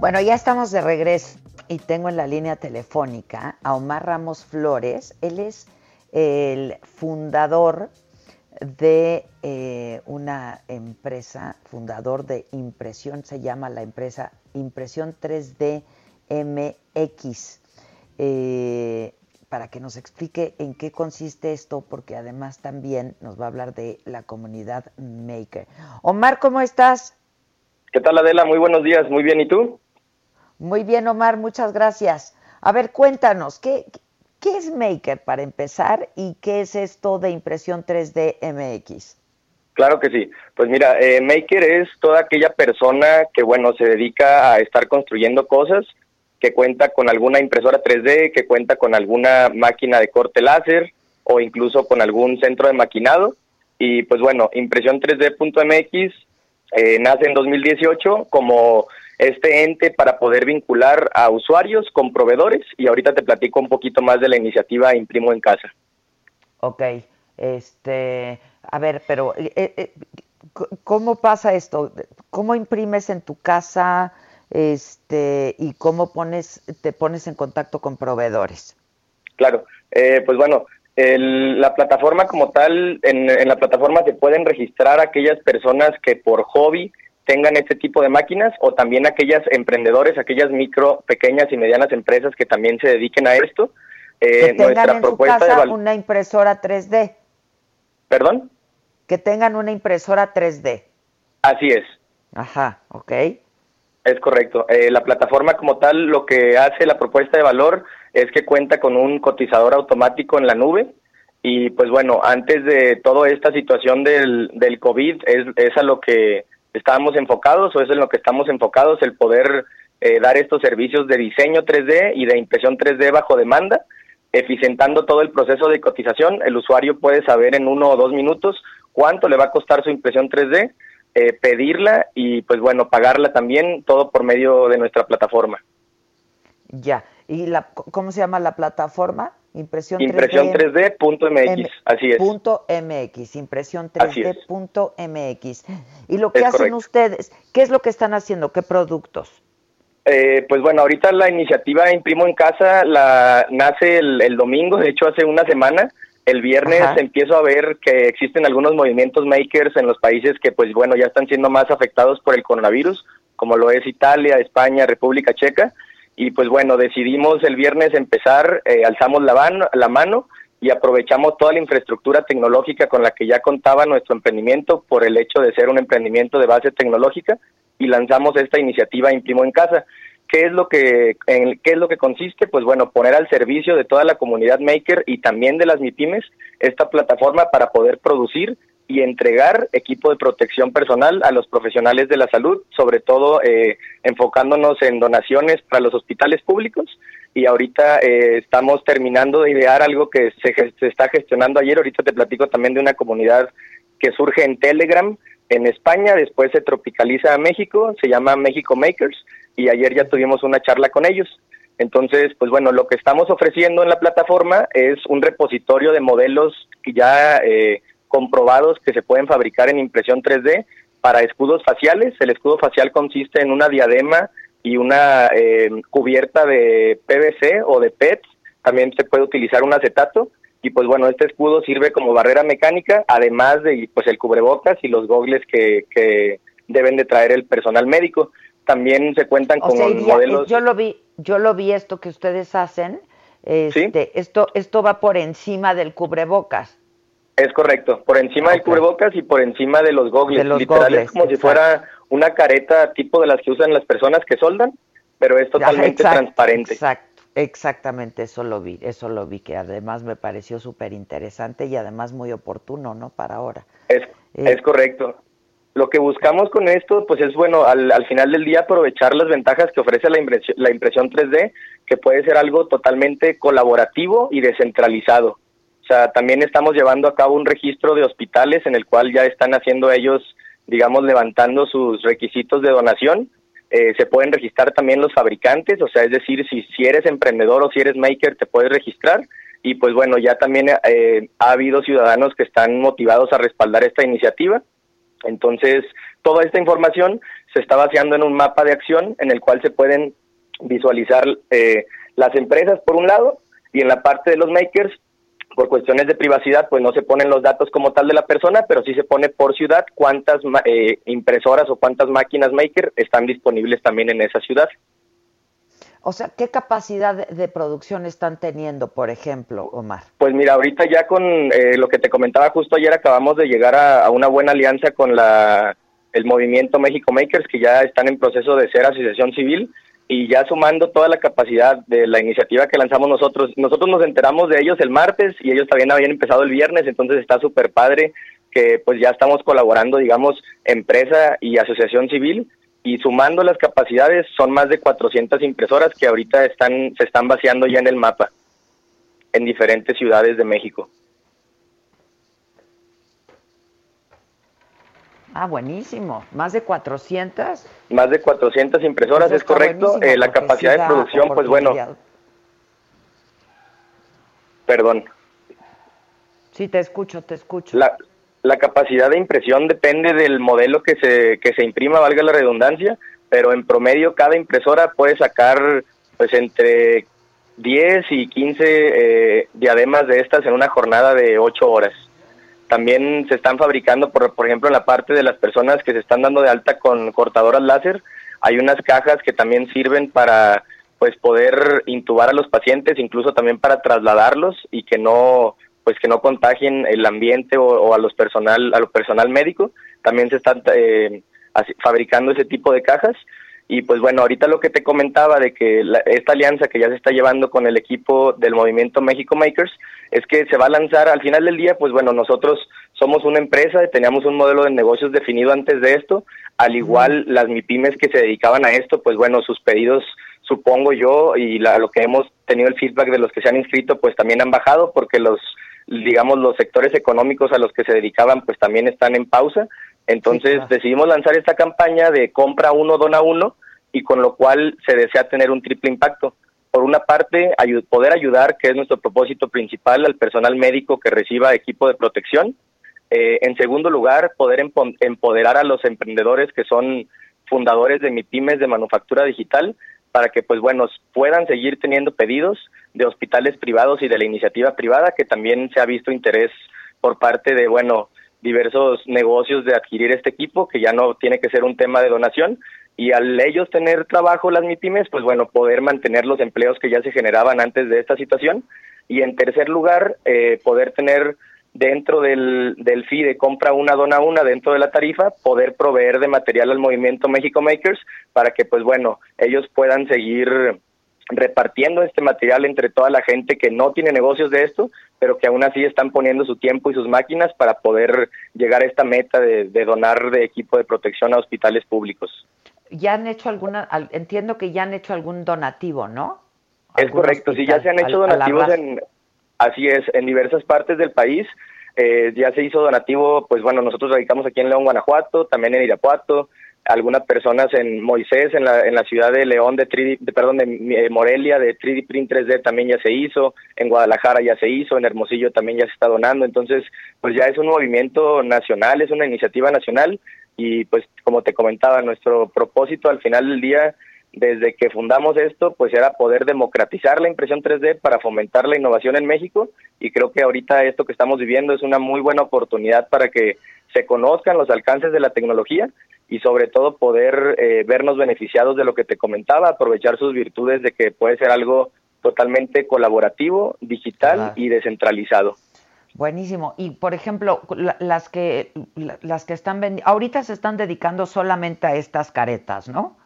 Bueno, ya estamos de regreso y tengo en la línea telefónica a Omar Ramos Flores. Él es el fundador de eh, una empresa, fundador de impresión, se llama la empresa Impresión 3D MX. Eh, para que nos explique en qué consiste esto, porque además también nos va a hablar de la comunidad Maker. Omar, ¿cómo estás? ¿Qué tal Adela? Muy buenos días, muy bien, ¿y tú? Muy bien, Omar, muchas gracias. A ver, cuéntanos, ¿qué, qué es Maker para empezar y qué es esto de impresión 3D MX? Claro que sí. Pues mira, eh, Maker es toda aquella persona que, bueno, se dedica a estar construyendo cosas, que cuenta con alguna impresora 3D, que cuenta con alguna máquina de corte láser o incluso con algún centro de maquinado. Y pues bueno, impresión 3D.mx eh, nace en 2018 como este ente para poder vincular a usuarios con proveedores y ahorita te platico un poquito más de la iniciativa Imprimo en Casa. Ok, este, a ver, pero eh, eh, ¿cómo pasa esto? ¿Cómo imprimes en tu casa este, y cómo pones, te pones en contacto con proveedores? Claro, eh, pues bueno, el- la plataforma como tal, en, en la plataforma se pueden registrar aquellas personas que por hobby tengan este tipo de máquinas o también aquellas emprendedores, aquellas micro, pequeñas y medianas empresas que también se dediquen a esto. Eh, que tengan nuestra en su propuesta casa val- una impresora 3D, ¿Perdón? que tengan una impresora 3D. Así es. Ajá, ok. Es correcto. Eh, la plataforma como tal, lo que hace la propuesta de valor es que cuenta con un cotizador automático en la nube y pues bueno, antes de toda esta situación del, del COVID es, es a lo que estábamos enfocados o es en lo que estamos enfocados, el poder eh, dar estos servicios de diseño 3D y de impresión 3D bajo demanda, eficientando todo el proceso de cotización. El usuario puede saber en uno o dos minutos cuánto le va a costar su impresión 3D, eh, pedirla y pues bueno, pagarla también, todo por medio de nuestra plataforma. Ya. ¿Y la, cómo se llama la plataforma? Impresión 3D. Impresión 3D.mx, M- así es. Punto MX, impresión Así es. 3D punto MX. Y lo que Es hacen correcto. ustedes, ¿qué es lo que están haciendo? ¿Qué productos? Eh, pues bueno, ahorita la iniciativa Imprimo en Casa la nace el, el domingo, de hecho hace una semana. El viernes Ajá. empiezo a ver que existen algunos movimientos makers en los países que pues bueno ya están siendo más afectados por el coronavirus, como lo es Italia, España, República Checa. Y pues bueno, decidimos el viernes empezar, eh, alzamos la, van- la mano y aprovechamos toda la infraestructura tecnológica con la que ya contaba nuestro emprendimiento por el hecho de ser un emprendimiento de base tecnológica y lanzamos esta iniciativa Imprimo en Casa. ¿Qué es lo que en qué es lo que consiste? Pues bueno, poner al servicio de toda la comunidad maker y también de las MIPIMES esta plataforma para poder producir y entregar equipo de protección personal a los profesionales de la salud, sobre todo eh, enfocándonos en donaciones para los hospitales públicos. Y ahorita eh, estamos terminando de idear algo que se, se está gestionando ayer. Ahorita te platico también de una comunidad que surge en Telegram en España, después se tropicaliza a México, se llama México Makers, y ayer ya tuvimos una charla con ellos. Entonces, pues bueno, lo que estamos ofreciendo en la plataforma es un repositorio de modelos que ya eh, comprobados que se pueden fabricar en impresión 3D para escudos faciales. El escudo facial consiste en una diadema y una eh, cubierta de PVC o de PET. También se puede utilizar un acetato. Y pues bueno, este escudo sirve como barrera mecánica, además de pues el cubrebocas y los gogles que, que deben de traer el personal médico. También se cuentan O con sea, iría- modelos. yo lo vi, yo lo vi esto que ustedes hacen. Este, esto, esto va por encima del cubrebocas. Es correcto, por encima del cubrebocas y por encima de los gogles. De los Literal gogles, es como si fuera una careta tipo de las que usan las personas que soldan, pero es totalmente exacto, transparente. Exacto, exactamente, eso lo vi, eso lo vi, que además me pareció súper interesante y además muy oportuno, ¿no? Para ahora. Es, Eh. es correcto. Lo que buscamos con esto, pues es bueno, al, al final del día aprovechar las ventajas que ofrece la impresión, la impresión 3D, que puede ser algo totalmente colaborativo y descentralizado. También estamos llevando a cabo un registro de hospitales en el cual ya están haciendo ellos, digamos, levantando sus requisitos de donación. Eh, se pueden registrar también los fabricantes, o sea, es decir, si, si eres emprendedor o si eres maker, te puedes registrar. Y pues bueno, ya también eh, ha habido ciudadanos que están motivados a respaldar esta iniciativa. Entonces, toda esta información se está vaciando en un mapa de acción en el cual se pueden visualizar eh, las empresas por un lado y en la parte de los makers, por cuestiones de privacidad, pues no se ponen los datos como tal de la persona, pero sí se pone por ciudad cuántas eh, impresoras o cuántas máquinas maker están disponibles también en esa ciudad. O sea, ¿qué capacidad de, de producción están teniendo, por ejemplo, Omar? Pues mira, ahorita ya con eh, lo que te comentaba justo ayer acabamos de llegar a, a una buena alianza con la el movimiento México Makers que ya están en proceso de ser asociación civil y ya sumando toda la capacidad de la iniciativa que lanzamos nosotros. Nosotros nos enteramos de ellos el martes y ellos también habían empezado el viernes, entonces está súper padre que pues ya estamos colaborando, digamos, empresa y asociación civil y sumando las capacidades son más de 400 impresoras que ahorita están se están vaciando ya en el mapa en diferentes ciudades de México. Ah, buenísimo. ¿Más de 400? Más de 400 impresoras, Eso es correcto. Eh, la capacidad de producción, pues bueno, perdón. Sí, te escucho, te escucho. La, la capacidad de impresión depende del modelo que se, que se imprima, valga la redundancia, pero en promedio cada impresora puede sacar pues entre 10 y 15 eh, diademas de estas en una jornada de 8 horas. También se están fabricando, por, por ejemplo, en la parte de las personas que se están dando de alta con cortadoras láser, hay unas cajas que también sirven para pues poder intubar a los pacientes, incluso también para trasladarlos y que no pues que no contagien el ambiente o, o a los personal a lo personal médico. También se están eh, fabricando ese tipo de cajas y pues bueno, ahorita lo que te comentaba de que la- esta alianza que ya se está llevando con el equipo del movimiento México Makers es que se va a lanzar al final del día, pues bueno, nosotros somos una empresa, teníamos un modelo de negocios definido antes de esto, al igual las MIPIMES que se dedicaban a esto, pues bueno, sus pedidos supongo yo y la- lo que hemos tenido el feedback de los que se han inscrito pues también han bajado porque los digamos los sectores económicos a los que se dedicaban pues también están en pausa entonces decidimos lanzar esta campaña de compra uno dona uno y con lo cual se desea tener un triple impacto. Por una parte poder ayudar que es nuestro propósito principal al personal médico que reciba equipo de protección. Eh, en segundo lugar, poder empo- empoderar a los emprendedores que son fundadores de MIPIMES de manufactura digital para que, pues bueno, puedan seguir teniendo pedidos de hospitales privados y de la iniciativa privada, que también se ha visto interés por parte de, bueno, diversos negocios de adquirir este equipo, que ya no tiene que ser un tema de donación. Y al ellos tener trabajo, las MIPIMES, pues bueno, poder mantener los empleos que ya se generaban antes de esta situación. Y en tercer lugar, eh, poder tener dentro del, del fee de compra una dona una dentro de la tarifa, poder proveer de material al movimiento México Makers para que pues bueno, ellos puedan seguir repartiendo este material entre toda la gente que no tiene negocios de esto, pero que aún así están poniendo su tiempo y sus máquinas para poder llegar a esta meta de, de donar de equipo de protección a hospitales públicos. Ya han hecho alguna, al- entiendo que ya han hecho algún donativo, ¿no? Es correcto, sí, ya se han hecho donativos en, así es, en diversas partes del país. Eh, ya se hizo donativo, pues bueno, nosotros radicamos aquí en León, Guanajuato, también en Irapuato, algunas personas en Moisés, en la, en la ciudad de León, de, 3D de- perdón, de eh, Morelia, de 3D Print 3D también ya se hizo, en Guadalajara ya se hizo, en Hermosillo también ya se está donando, entonces pues ya es un movimiento nacional, es una iniciativa nacional y pues como te comentaba, nuestro propósito al final del día desde que fundamos esto, pues era poder democratizar la impresión 3D para fomentar la innovación en México y creo que ahorita esto que estamos viviendo es una muy buena oportunidad para que se conozcan los alcances de la tecnología y sobre todo poder eh, vernos beneficiados de lo que te comentaba, aprovechar sus virtudes de que puede ser algo totalmente colaborativo, digital y descentralizado. Buenísimo. Y por ejemplo, la- las que la- las que están ahorita se están dedicando solamente a estas caretas, ¿no?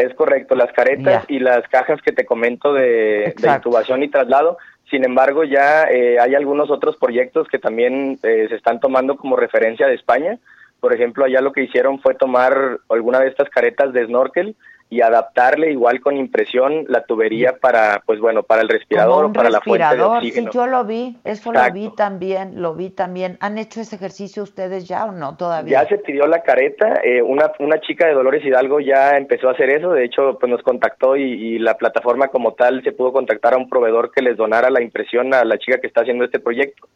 Es correcto, las caretas y las cajas que te comento de, de intubación y traslado. Sin embargo, ya eh, hay algunos otros proyectos que también eh, se están tomando como referencia de España. Por ejemplo, allá lo que hicieron fue tomar alguna de estas caretas de snorkel y adaptarle igual con impresión la tubería para, pues bueno, para el respirador o para la fuente de respirador. Sí, oxígeno. yo lo vi, eso lo vi también, lo vi también. ¿Han hecho ese ejercicio ustedes ya o no todavía? Ya se pidió la careta, eh, una, una chica de Dolores Hidalgo ya empezó a hacer eso, de hecho pues nos contactó y, y la plataforma como tal se pudo contactar a un proveedor que les donara la impresión a la chica que está haciendo este proyecto.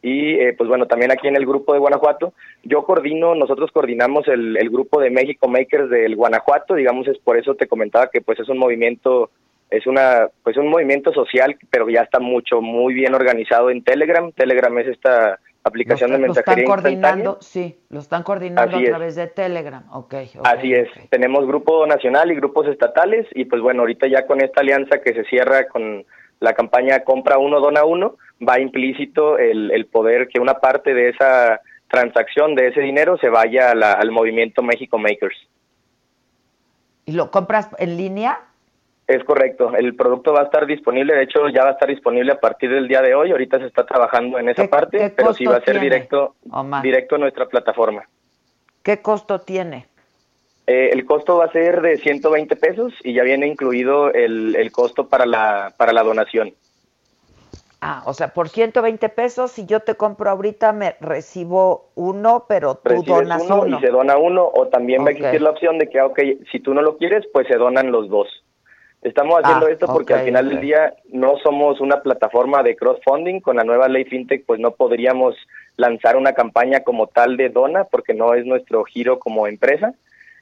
Y eh, pues bueno, también aquí en el grupo de Guanajuato, yo coordino, nosotros coordinamos el, el grupo de México Makers del Guanajuato, digamos, es por eso te comentaba que pues es un movimiento es una pues un movimiento social pero ya está mucho muy bien organizado en Telegram Telegram es esta aplicación de lo están mensajería coordinando, sí, lo están coordinando Así a es. través de Telegram. Ok, ok. Así es, tenemos grupo nacional y grupos estatales y pues bueno, ahorita ya con esta alianza que se cierra con la campaña compra uno, dona uno, va implícito el, el poder que una parte de esa transacción, de ese dinero, se vaya a la- al movimiento México Makers. ¿Y lo compras en línea? Es correcto, el producto va a estar disponible, de hecho ya va a estar disponible a partir del día de hoy, ahorita se está trabajando en esa parte, pero sí va a ser tiene, directo, Omar? directo a nuestra plataforma. ¿Qué costo tiene? Eh, el costo va a ser de 120 pesos y ya viene incluido el, el costo para la, para la donación. Ah, o sea, por 120 pesos, si yo te compro ahorita, me recibo uno, pero tú Recibes donas uno, uno. y se dona uno, o también va a existir la opción de que, ok, si tú no lo quieres, pues se donan los dos. Estamos haciendo Ah, esto porque al final del día no somos una plataforma de crowdfunding. Con la nueva ley FinTech, pues no podríamos lanzar una campaña como tal de dona porque no es nuestro giro como empresa.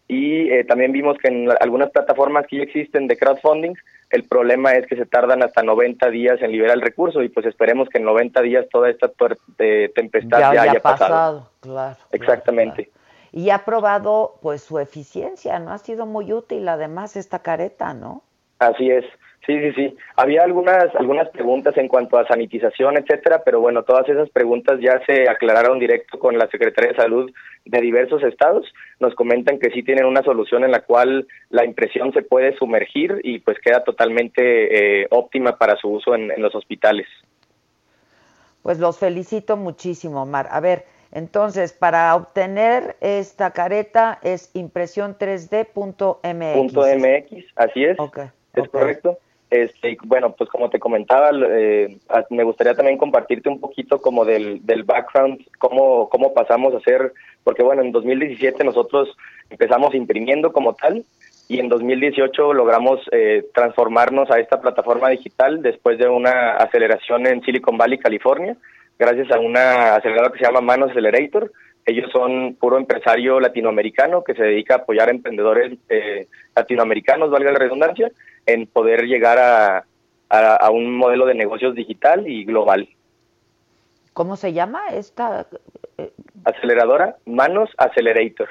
Y eh, también vimos que en algunas plataformas que ya existen de crowdfunding, el problema es que se tardan hasta 90 días en liberar el recurso y pues esperemos que en 90 días toda esta eh, tempestad ya ya, haya haya pasado. pasado, claro. Exactamente. Y ha probado, pues, su eficiencia, ¿no? Ha sido muy útil, además, esta careta, ¿no? Así es. Sí, sí, sí. Había algunas algunas preguntas en cuanto a sanitización, etcétera, pero bueno, todas esas preguntas ya se aclararon directo con la Secretaría de Salud de diversos estados. Nos comentan que sí tienen una solución en la cual la impresión se puede sumergir y pues queda totalmente eh, óptima para su uso en, en los hospitales. Pues los felicito muchísimo, Omar. A ver, entonces, para obtener esta careta es impresión3d.mx. Punto MX, así es. Es correcto. Este, bueno, pues como te comentaba, eh, a- me gustaría también compartirte un poquito como del, background, cómo, cómo pasamos a hacer, porque bueno, en 2017 nosotros empezamos imprimiendo como tal y en 2018 logramos eh, transformarnos a esta plataforma digital después de una aceleración en Silicon Valley, California, gracias a una aceleradora que se llama Manos Accelerator. Ellos son puro empresario latinoamericano que se dedica a apoyar a emprendedores eh, latinoamericanos, valga la redundancia, en poder llegar a, a, a un modelo de negocios digital y global. ¿Cómo se llama esta? Aceleradora Manos Accelerator.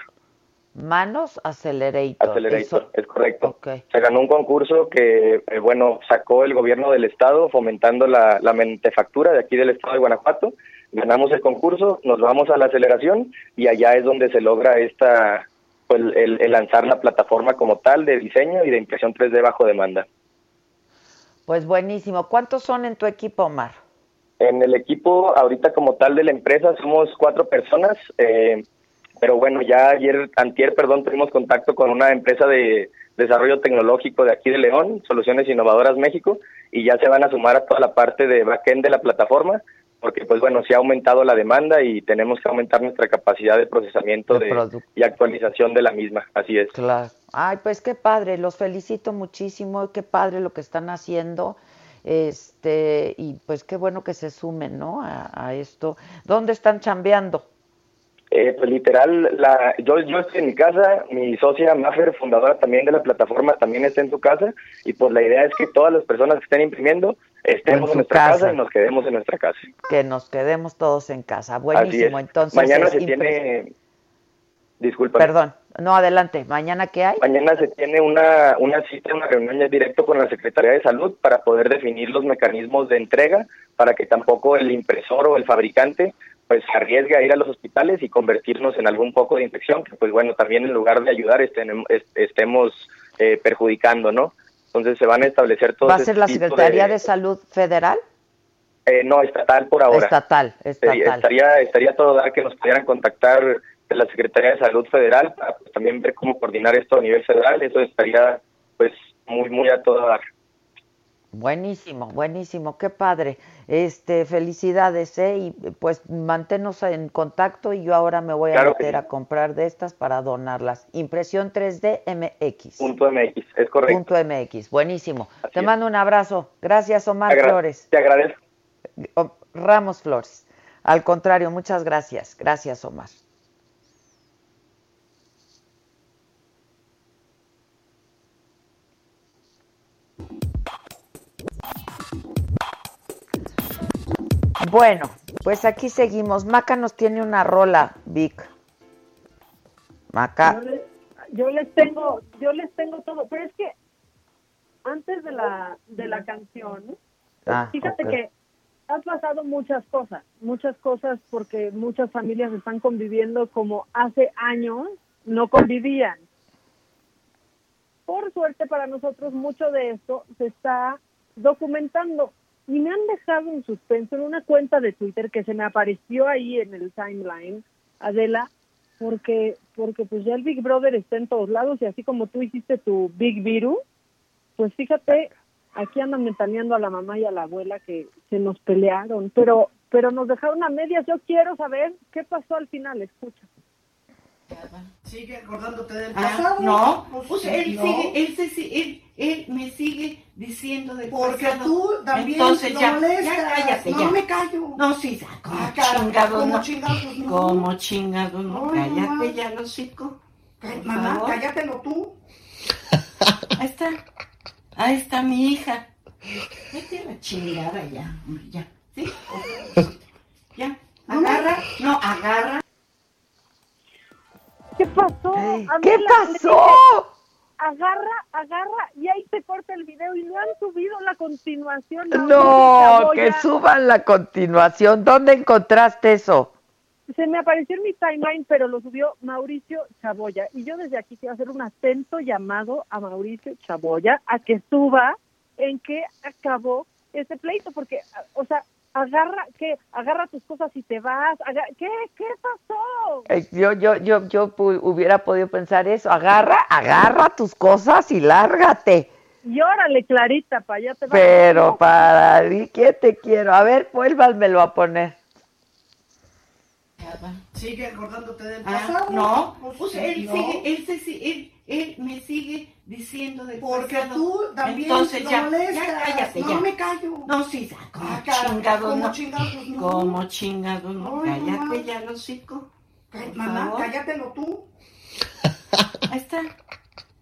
Manos Accelerator. Accelerator, Eso- es correcto. Ok. Se ganó un concurso que, eh, bueno, sacó el gobierno del estado fomentando la, la mentefactura de aquí del estado de Guanajuato. ganamos el concurso, nos vamos a la aceleración y allá es donde se logra esta, pues, el, el lanzar la plataforma como tal de diseño y de impresión 3D bajo demanda. Pues buenísimo. ¿Cuántos son en tu equipo, Omar? En el equipo, ahorita como tal de la empresa, somos cuatro personas, eh, pero bueno, ya ayer, antier, perdón, tuvimos contacto con una empresa de desarrollo tecnológico de aquí de León, Soluciones Innovadoras México, y ya se van a sumar a toda la parte de backend de la plataforma, porque pues bueno, se ha aumentado la demanda y tenemos que aumentar nuestra capacidad de procesamiento De y actualización de la misma, así es. Claro. Ay, pues qué padre, los felicito muchísimo, qué padre lo que están haciendo. Este, y pues qué bueno que se sumen, ¿no? A, a esto. ¿Dónde están chambeando? Eh, pues literal, la, yo, yo estoy en mi casa, mi socia Mafer, fundadora también de la plataforma, también está en su casa y pues la idea es que todas las personas que estén imprimiendo estemos En en, nuestra casa. casa. y nos quedemos en nuestra casa. Que nos quedemos todos en casa. Buenísimo, es. entonces. Mañana se tiene, disculpa. Perdón, no, adelante. ¿Mañana qué hay? Mañana se tiene una, una cita, una reunión ya directo con la Secretaría de Salud para poder definir los mecanismos de entrega para que tampoco el impresor o el fabricante pues se arriesgue a ir a los hospitales y convertirnos en algún poco de infección que pues bueno también en lugar de ayudar estén- est- estemos eh, perjudicando, ¿no? Entonces se van a establecer todos ¿Va a ser este la tipo Secretaría de Salud Federal? eh, no, estatal por ahora. Estatal, Sería- estatal. Estaría, estaría todo dar que nos pudieran contactar de la Secretaría de Salud Federal para pues, también ver cómo coordinar esto a nivel federal. Eso estaría pues muy, muy a todo dar. Buenísimo, buenísimo, qué padre. Este, felicidades, ¿eh? Y pues manténnos en contacto y yo ahora me voy a Claro meter sí. a comprar de estas para donarlas. Impresión 3D MX. Punto MX, es correcto. Punto MX, buenísimo. Te es. mando un abrazo. Gracias, Omar Te Flores. Te agradezco. Ramos Flores. Al contrario, muchas gracias. Gracias, Omar. Bueno, pues aquí seguimos. Maca nos tiene una rola, Vic. Maca. Yo les, yo les tengo, yo les tengo todo, pero es que antes de la de la canción, Ah, fíjate que han pasado muchas cosas, muchas cosas porque muchas familias están conviviendo como hace años no convivían. Por suerte para nosotros mucho de esto se está documentando y me han dejado en suspenso en una cuenta de Twitter que se me apareció ahí en el timeline, Adela, porque porque pues ya el Big Brother está en todos lados y así como tú hiciste tu Big Viru, pues fíjate, aquí andan mentaneando a la mamá y a la abuela que se nos pelearon, pero pero nos dejaron a medias. Yo quiero saber qué pasó al final, escucha. Sigue acordándote del Ah, pasado. no, Pues, pues él no. sigue, él, se, él, él me sigue diciendo del Porque pasado. tú también Entonces ya, molestas. ya cállate No ya. me callo. No, sí, como Ah, cara, chingado como no. chingados no. Como chingado no. Cállate mamá. ya, los hocico. Ca- Por Mamá, cállatelo tú. Ahí está. Ahí está mi hija. Vete a la chingada ya, ya. Ya. Agarra, no, agarra. ¿Qué pasó? ¿Qué pasó? agarra, agarra, y ahí se corta el video y no han subido la continuación. No, que suban la continuación. ¿Dónde encontraste eso? Se me apareció en mi timeline, pero lo subió Mauricio Chaboya. Y yo desde aquí quiero hacer un atento llamado a Mauricio Chaboya a que suba en qué acabó este pleito, porque, o sea, agarra, ¿qué? Agarra tus cosas y te vas. ¿Qué? ¿Qué pasó? Eh, Yo, yo, yo, yo hubiera podido pensar eso. Agarra, agarra tus cosas y lárgate. Y órale, Clarita, para allá te vas. Pero para ti, ¿qué te quiero? A ver, vuélvanmelo a poner. Sigue acordándote del Ah, pasado. no, Pues, pues sí, él sigue, él, se, él, él me sigue diciendo del Porque pasado. tú también Entonces lo ya, molestas. ya cállate No ya. me callo. No, sí, como Ah, cara, chingado como no. chingados no. Como chingado no. Ay, cállate mamá. ya, Por Mamá, favor. cállatelo tú. Ahí está.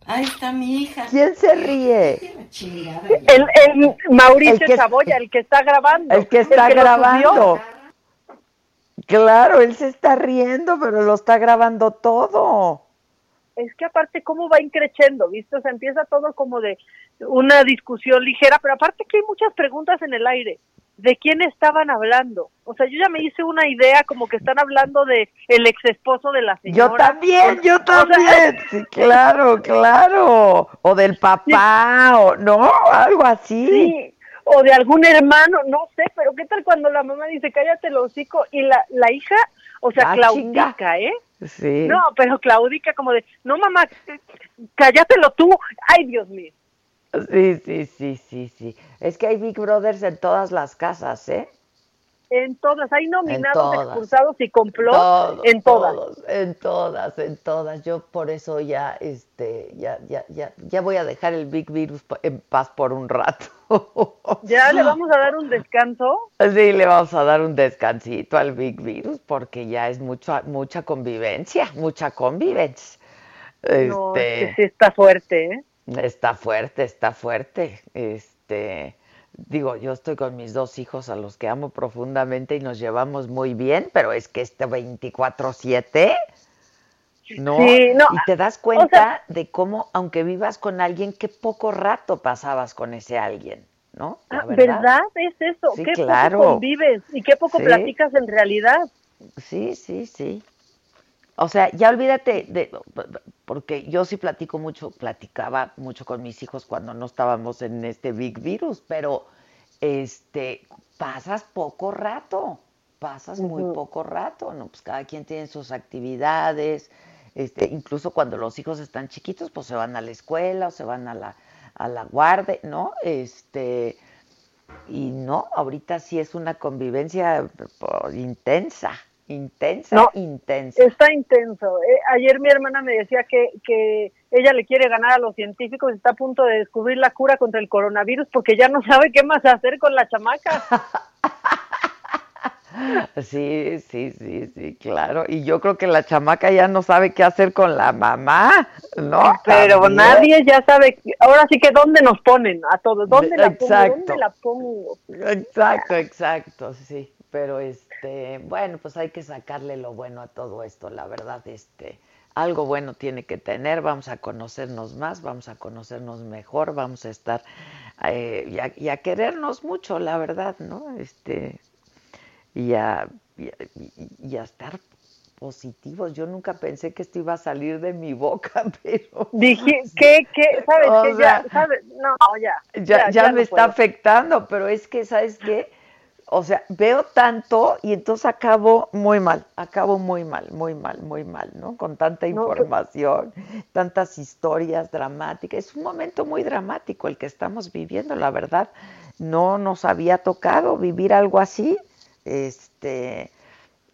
Ahí está mi hija. ¿Quién se ríe? Chingada El, el Mauricio El que- Chaboya, el que está grabando. El que está grabando. Claro, él se está riendo, pero lo está grabando todo. Es que aparte, ¿cómo va increciendo? ¿Viste? O sea, empieza todo como de una discusión ligera, pero aparte que hay muchas preguntas en el aire. de quién estaban hablando. O sea, yo ya me hice una idea como que están hablando de el ex esposo de la señora. Yo también, yo O sea, también. Sí, claro, claro. O del papá, o no, algo así. Sí, o de algún hermano, no sé, pero ¿qué tal cuando la mamá dice cállate el hocico y la, la hija, o sea, Ah, claudica, ¿eh? Sí. No, pero claudica como de, no mamá, cállatelo tú, ay Dios mío. Sí, sí, sí, sí, sí. Es que hay Big Brothers en todas las casas, ¿eh? En todas, hay nominados, todas. expulsados y complot Todos, en todas. todos, en todas, en todas. Yo por eso ya, este, ya, ya, ya, ya voy a dejar el Big Virus en paz por un rato. Ya le vamos a dar un descanso. Sí, le vamos a dar un descansito al Big Virus porque ya es mucha, mucha convivencia, mucha convivencia. No, Este, es que sí está fuerte, ¿eh? Está fuerte, está fuerte. Este, digo, yo estoy con mis dos hijos a los que amo profundamente y nos llevamos muy bien, pero es que este 24/7, ¿no? Sí, no, Y te das cuenta de cómo, aunque vivas con alguien, qué poco rato pasabas con ese alguien, ¿no? La Ah, ¿Verdad? Es eso. Sí, qué claro. poco convives y qué poco Sí. platicas en realidad. Sí, sí, sí. O sea, ya olvídate de, porque yo sí platico mucho, platicaba mucho con mis hijos cuando no estábamos en este big virus, pero este, pasas poco rato, pasas muy poco rato, ¿no? Pues cada quien tiene sus actividades, este, incluso cuando los hijos están chiquitos, pues se van a la escuela o se van a la, a la guardia, ¿no? Este, y no, ahorita sí es una convivencia pues, intensa, intensa, No, intensa. Está intenso. Eh, ayer mi hermana me decía que, que ella le quiere ganar a los científicos y está a punto de descubrir la cura contra el coronavirus porque ya no sabe qué más hacer con la chamaca. Sí, sí, sí, sí, claro. Y yo creo que la chamaca ya no sabe qué hacer con la mamá, ¿no? Pero También. nadie ya sabe, ahora sí que dónde nos ponen a todos, dónde la pongo, Exacto. dónde la pongo. Exacto, exacto, sí. Pero este, bueno, pues hay que sacarle lo bueno a todo esto, la verdad, este, algo bueno tiene que tener, vamos a conocernos más, vamos a conocernos mejor, vamos a estar eh, y, a, y a querernos mucho, la verdad, ¿no? Este, y a, y a- y- y a estar positivos. Yo nunca pensé que esto iba a salir de mi boca, pero Dije, ¿qué, qué? ¿Sabes O qué? sea, Ya, ¿sabes? No, ya. ya, ya me está puedo. afectando, pero es que, ¿sabes qué? O sea, veo tanto y entonces acabo muy mal, acabo muy mal, muy mal, muy mal, ¿no? Con tanta No, información, tantas historias dramáticas. Es un momento muy dramático el que estamos viviendo, la verdad. No nos había tocado vivir algo así. Este,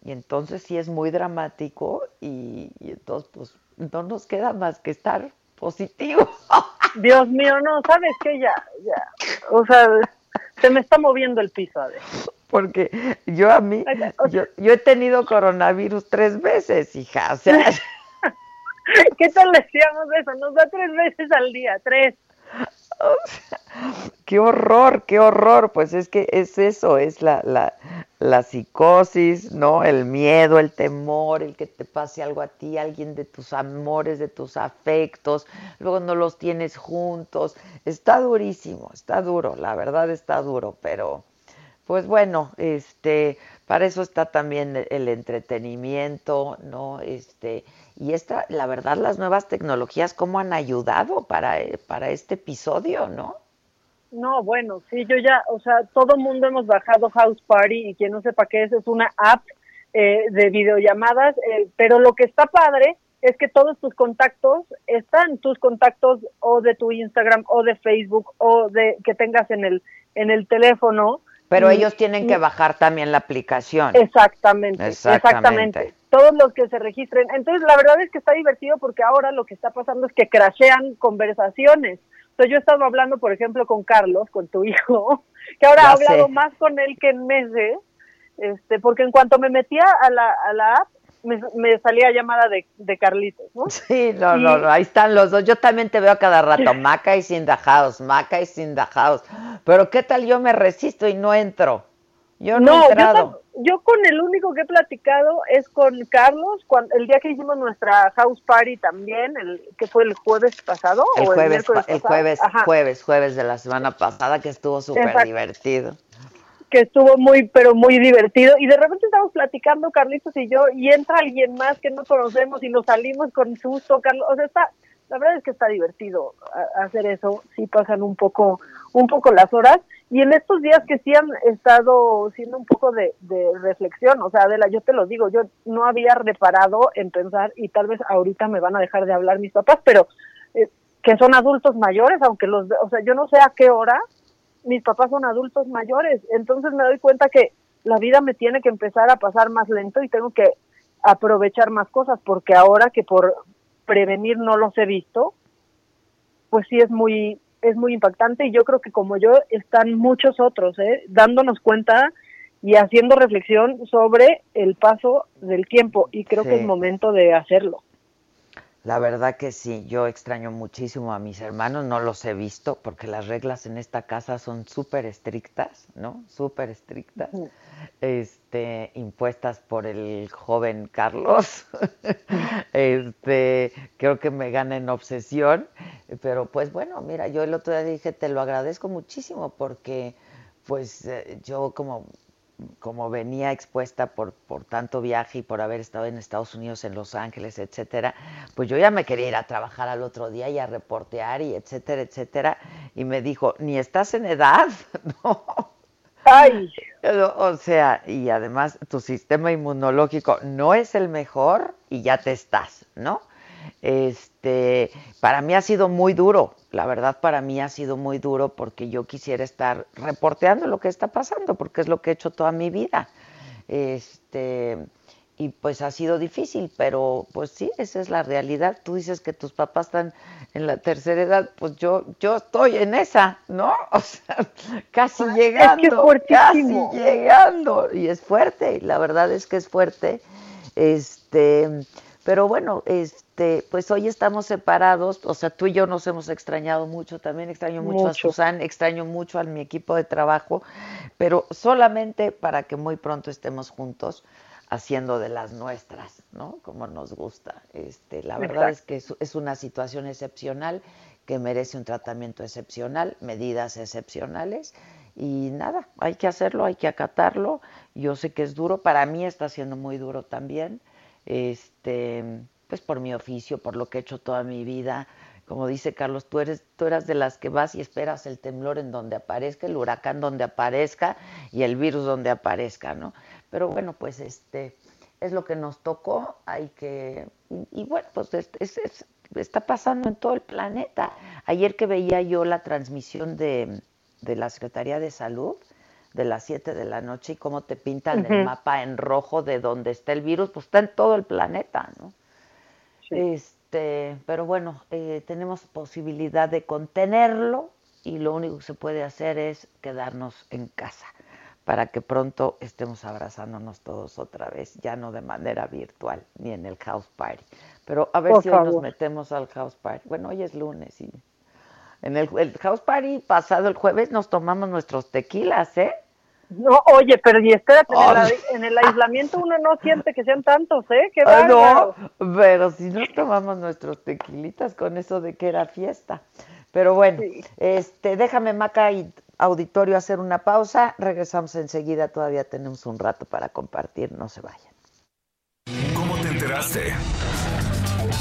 y entonces sí es muy dramático y, y entonces pues no nos queda más que estar positivos. Dios mío, no, ¿sabes qué? Ya, ya. O sea, se me está moviendo el piso, Ade. Porque yo a mí, yo, yo he tenido coronavirus tres veces, hija, o sea, ¿Qué tal decíamos eso? Nos da tres veces al día, tres. qué horror, qué horror, pues es que es eso, es la, la, la psicosis, ¿no? El miedo, el temor, el que te pase algo a ti, alguien de tus amores, de tus afectos, luego no los tienes juntos, está durísimo, está duro, la verdad está duro, pero pues bueno, este, para eso está también el- el entretenimiento, ¿no? Este, y esta, la verdad, las nuevas tecnologías, cómo han ayudado para, eh, para este episodio, ¿no? No, bueno, sí, yo ya, o sea, todo mundo hemos bajado House Party y quien no sepa qué es, es una app eh, de videollamadas, eh, pero lo que está padre es que todos tus contactos están, tus contactos o de tu Instagram o de Facebook o de que tengas en el en el teléfono. Pero Y- ellos tienen que bajar también la aplicación. Exactamente, Exactamente. exactamente. Todos los que se registren. Entonces, la verdad es que está divertido porque ahora lo que está pasando es que crashean conversaciones. Entonces, yo he estado hablando, por ejemplo, con Carlos, con tu hijo, que ahora Ya he hablado sé. más con él que en meses, este, porque en cuanto me metía a la, a la app, me, me salía llamada de, de Carlitos, ¿no? Sí, no, Y- no, no, ahí están los dos. Yo también te veo a cada rato, Maca y in the house, Maca y in the house. Pero ¿qué tal yo me resisto y no entro? Yo no, he yo, entrado. tam- yo con el único que he platicado es con Carlos, cuando, el día que hicimos nuestra house party también, el que fue el jueves pasado El o el jueves, pa- el pasado. jueves, Ajá. jueves, jueves de la semana pasada que estuvo súper divertido. Que estuvo muy, pero muy divertido. Y de repente estamos platicando, Carlitos y yo, y entra alguien más que no conocemos y nos salimos con susto, Carlos. O sea, está, la verdad es que está divertido a- hacer eso. Sí pasan un poco, un poco las horas. Y en estos días que sí han estado siendo un poco de, de reflexión, o sea, Adela, yo te lo digo, yo no había reparado en pensar, y tal vez ahorita me van a dejar de hablar mis papás, pero eh, que son adultos mayores, aunque los, o sea, yo no sé a qué hora mis papás son adultos mayores, entonces me doy cuenta que la vida me tiene que empezar a pasar más lento y tengo que aprovechar más cosas, porque ahora que por prevenir no los he visto, pues sí es muy es muy impactante y yo creo que como yo están muchos otros, ¿eh? dándonos cuenta y haciendo reflexión sobre el paso del tiempo y creo que es momento de hacerlo. La verdad que sí, yo extraño muchísimo a mis hermanos, no los he visto porque las reglas en esta casa son súper estrictas, ¿no? Súper estrictas, este, impuestas por el joven Carlos. este, creo que me gana en obsesión, pero pues bueno, mira, yo el otro día dije, te lo agradezco muchísimo porque pues eh, yo como como venía expuesta por, por tanto viaje y por haber estado en Estados Unidos, en Los Ángeles, etcétera, pues yo ya me quería ir a trabajar al otro día y a reportear y etcétera, etcétera. Y me dijo, ni estás en edad, no. Ay. O sea, y además tu sistema inmunológico no es el mejor y ya te estás, ¿no? Este, para mí ha sido muy duro, la verdad para mí ha sido muy duro porque yo quisiera estar reporteando lo que está pasando, porque es lo que he hecho toda mi vida. Este, y pues ha sido difícil, pero pues sí, esa es la realidad. Tú dices que tus papás están en la tercera edad, pues yo yo estoy en esa, ¿no? O sea, casi llegando, es casi llegando y es fuerte, la verdad es que es fuerte. Este, pero bueno, este, pues hoy estamos separados, o sea, tú y yo nos hemos extrañado mucho, también extraño mucho, a. Susan, extraño mucho a mi equipo de trabajo, pero solamente para que muy pronto estemos juntos haciendo de las nuestras, ¿no? Como nos gusta. Este, la verdad es que es, es una situación excepcional que merece un tratamiento excepcional, medidas excepcionales y nada, hay que hacerlo, hay que acatarlo. Yo sé que es duro, para mí está siendo muy duro también, este, pues por mi oficio, por lo que he hecho toda mi vida. Como dice Carlos, tú eres, tú eras de las que vas y esperas el temblor en donde aparezca, el huracán donde aparezca y el virus donde aparezca, ¿no? Pero bueno, pues este es lo que nos tocó, hay que y, bueno, pues es- es- es- está pasando en todo el planeta. Ayer que veía yo la transmisión de, de la Secretaría de Salud de las 7 de la noche y cómo te pintan el mapa en rojo de donde está el virus, pues está en todo el planeta, ¿no? Este, pero bueno, eh, tenemos posibilidad de contenerlo y lo único que se puede hacer es quedarnos en casa para que pronto estemos abrazándonos todos otra vez, ya no de manera virtual ni en el house party. Pero a ver Por si hoy nos metemos al house party. Bueno, hoy es lunes y en el, el house party pasado el jueves nos tomamos nuestros tequilas, ¿eh? No, oye, pero y espérate, en el, en aislamiento uno no siente que sean tantos, ¿eh? ¡Qué bárbaro! no, pero si nos tomamos nuestros tequilitas con eso de que era fiesta. Pero bueno, este, déjame Maca y auditorio hacer una pausa, regresamos enseguida, todavía tenemos un rato para compartir, no se vayan. ¿Cómo te enteraste?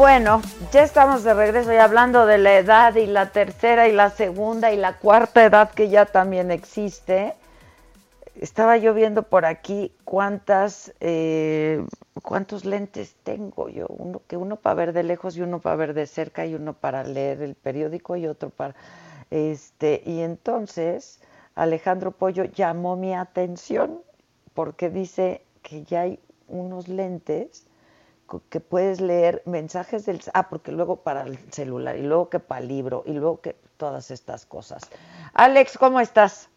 Bueno, ya estamos de regreso y hablando de la edad y la tercera y la segunda y la cuarta edad que ya también existe. Estaba yo viendo por aquí cuántas, eh, cuántos lentes tengo yo, uno que uno para ver de lejos y uno para ver de cerca y uno para leer el periódico y otro para Este, y entonces Alejandro Pollo llamó mi atención porque dice que ya hay unos lentes que puedes leer mensajes del ah porque luego para el celular y luego que para el libro y luego que todas estas cosas. Alex, ¿cómo estás?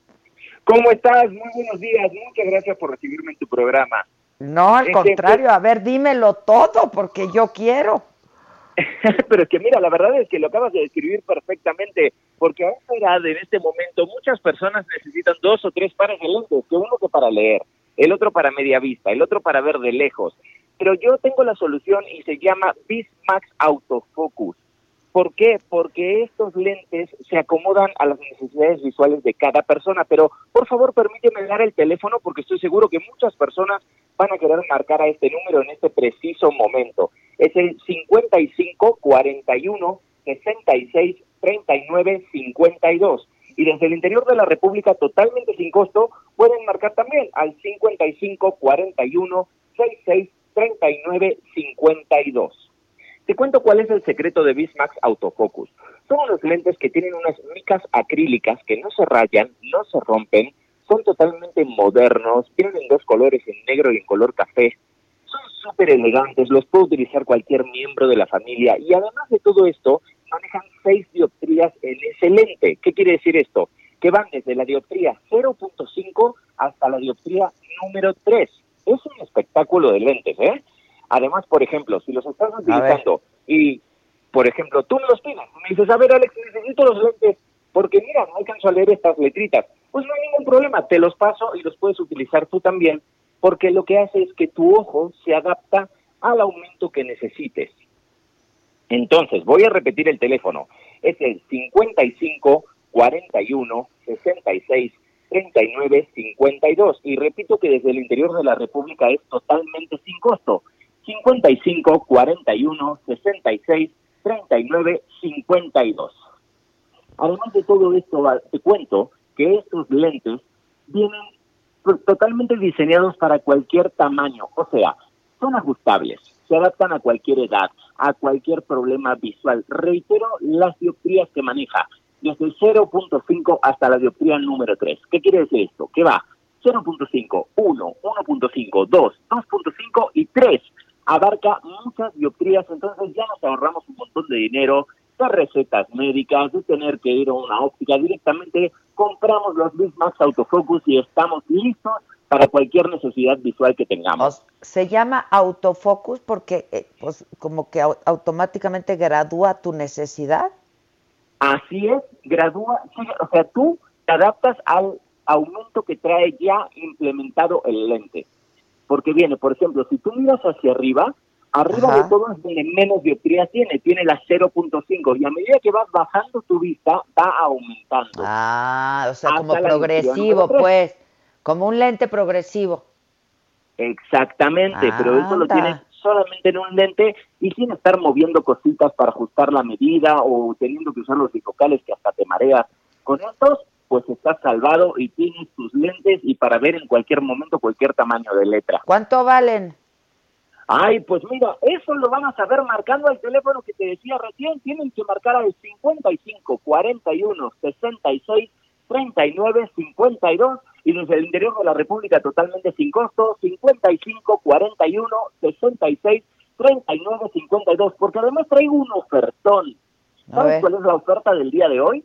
¿Cómo estás? Muy buenos días. Muchas gracias por recibirme en tu programa. No, al Este, contrario, a ver, dímelo todo porque yo quiero. Pero es que mira, la verdad es que lo acabas de describir perfectamente, porque a esta edad, en este momento, muchas personas necesitan dos o tres pares de lentes, que uno que para leer, el otro para media vista, el otro para ver de lejos. Pero yo tengo la solución y se llama Bismax Autofocus. ¿Por qué? Porque estos lentes se acomodan a las necesidades visuales de cada persona. Pero por favor, permíteme dar el teléfono porque estoy seguro que muchas personas van a querer marcar a este número en este preciso momento. Es el 55 41 66 39 52. Y desde el interior de la República, totalmente sin costo, pueden marcar también al 55 41 66 39 52. Te cuento cuál es el secreto de Bismax Autofocus. Son unos lentes que tienen unas micas acrílicas que no se rayan, no se rompen, son totalmente modernos, tienen en dos colores, en negro y en color café. Son súper elegantes, los puede utilizar cualquier miembro de la familia y además de todo esto, manejan seis dioptrías en ese lente. ¿Qué quiere decir esto? Que van desde la dioptría 0.5 hasta la dioptría número 3. Es un espectáculo de lentes, ¿eh? Además, por ejemplo, si los estás utilizando y, por ejemplo, tú me los pides, me dices, a ver, Alex, necesito los lentes porque mira, no alcanzo a leer estas letritas. Pues no hay ningún problema, te los paso y los puedes utilizar tú también, porque lo que hace es que tu ojo se adapta al aumento que necesites. Entonces, voy a repetir el teléfono. Es el 55 41 66 39 52. Y repito que desde el interior de la República es totalmente sin costo. 55 41 66 39 52. Además de todo esto, te cuento que estos lentes vienen to- totalmente diseñados para cualquier tamaño, o sea, son ajustables, se adaptan a cualquier edad, a cualquier problema visual. Reitero las dioptrías que maneja, desde el 0.5 hasta la dioptría número 3. ¿Qué quiere decir esto? Que va 0.5, 1, 1.5, 2, 2.5 y 3. Abarca muchas dioptrías, entonces ya nos ahorramos un montón de dinero, de recetas médicas, de tener que ir a una óptica. Directamente compramos los Bismax Autofocus y estamos listos para cualquier necesidad visual que tengamos. Se llama autofocus porque eh, pues como que au- automáticamente gradúa tu necesidad. Así es, gradúa, sí, o sea, tú te adaptas al aumento que trae ya implementado el lente. Porque viene, por ejemplo, si tú miras hacia arriba, arriba Ajá. de todo es donde menos dioptría tiene, tiene la 0.5 y a medida que vas bajando tu vista va aumentando. Ah, o sea, como progresivo, pues, como un lente progresivo. Exactamente, pero eso lo tienes solamente en un lente y sin estar moviendo cositas para ajustar la medida o teniendo que usar los bifocales que hasta te mareas. Con estos, pues estás salvado y tienes tus lentes y para ver en cualquier momento cualquier tamaño de letra. ¿Cuánto valen? Ay, pues mira, eso lo van a saber marcando al teléfono que te decía recién. Tienen que marcar al 55 41 66 39 52 y desde el interior de la República totalmente sin costo 55 41 66 39 52 porque además traigo un ofertón. ¿Sabes cuál es la oferta del día de hoy?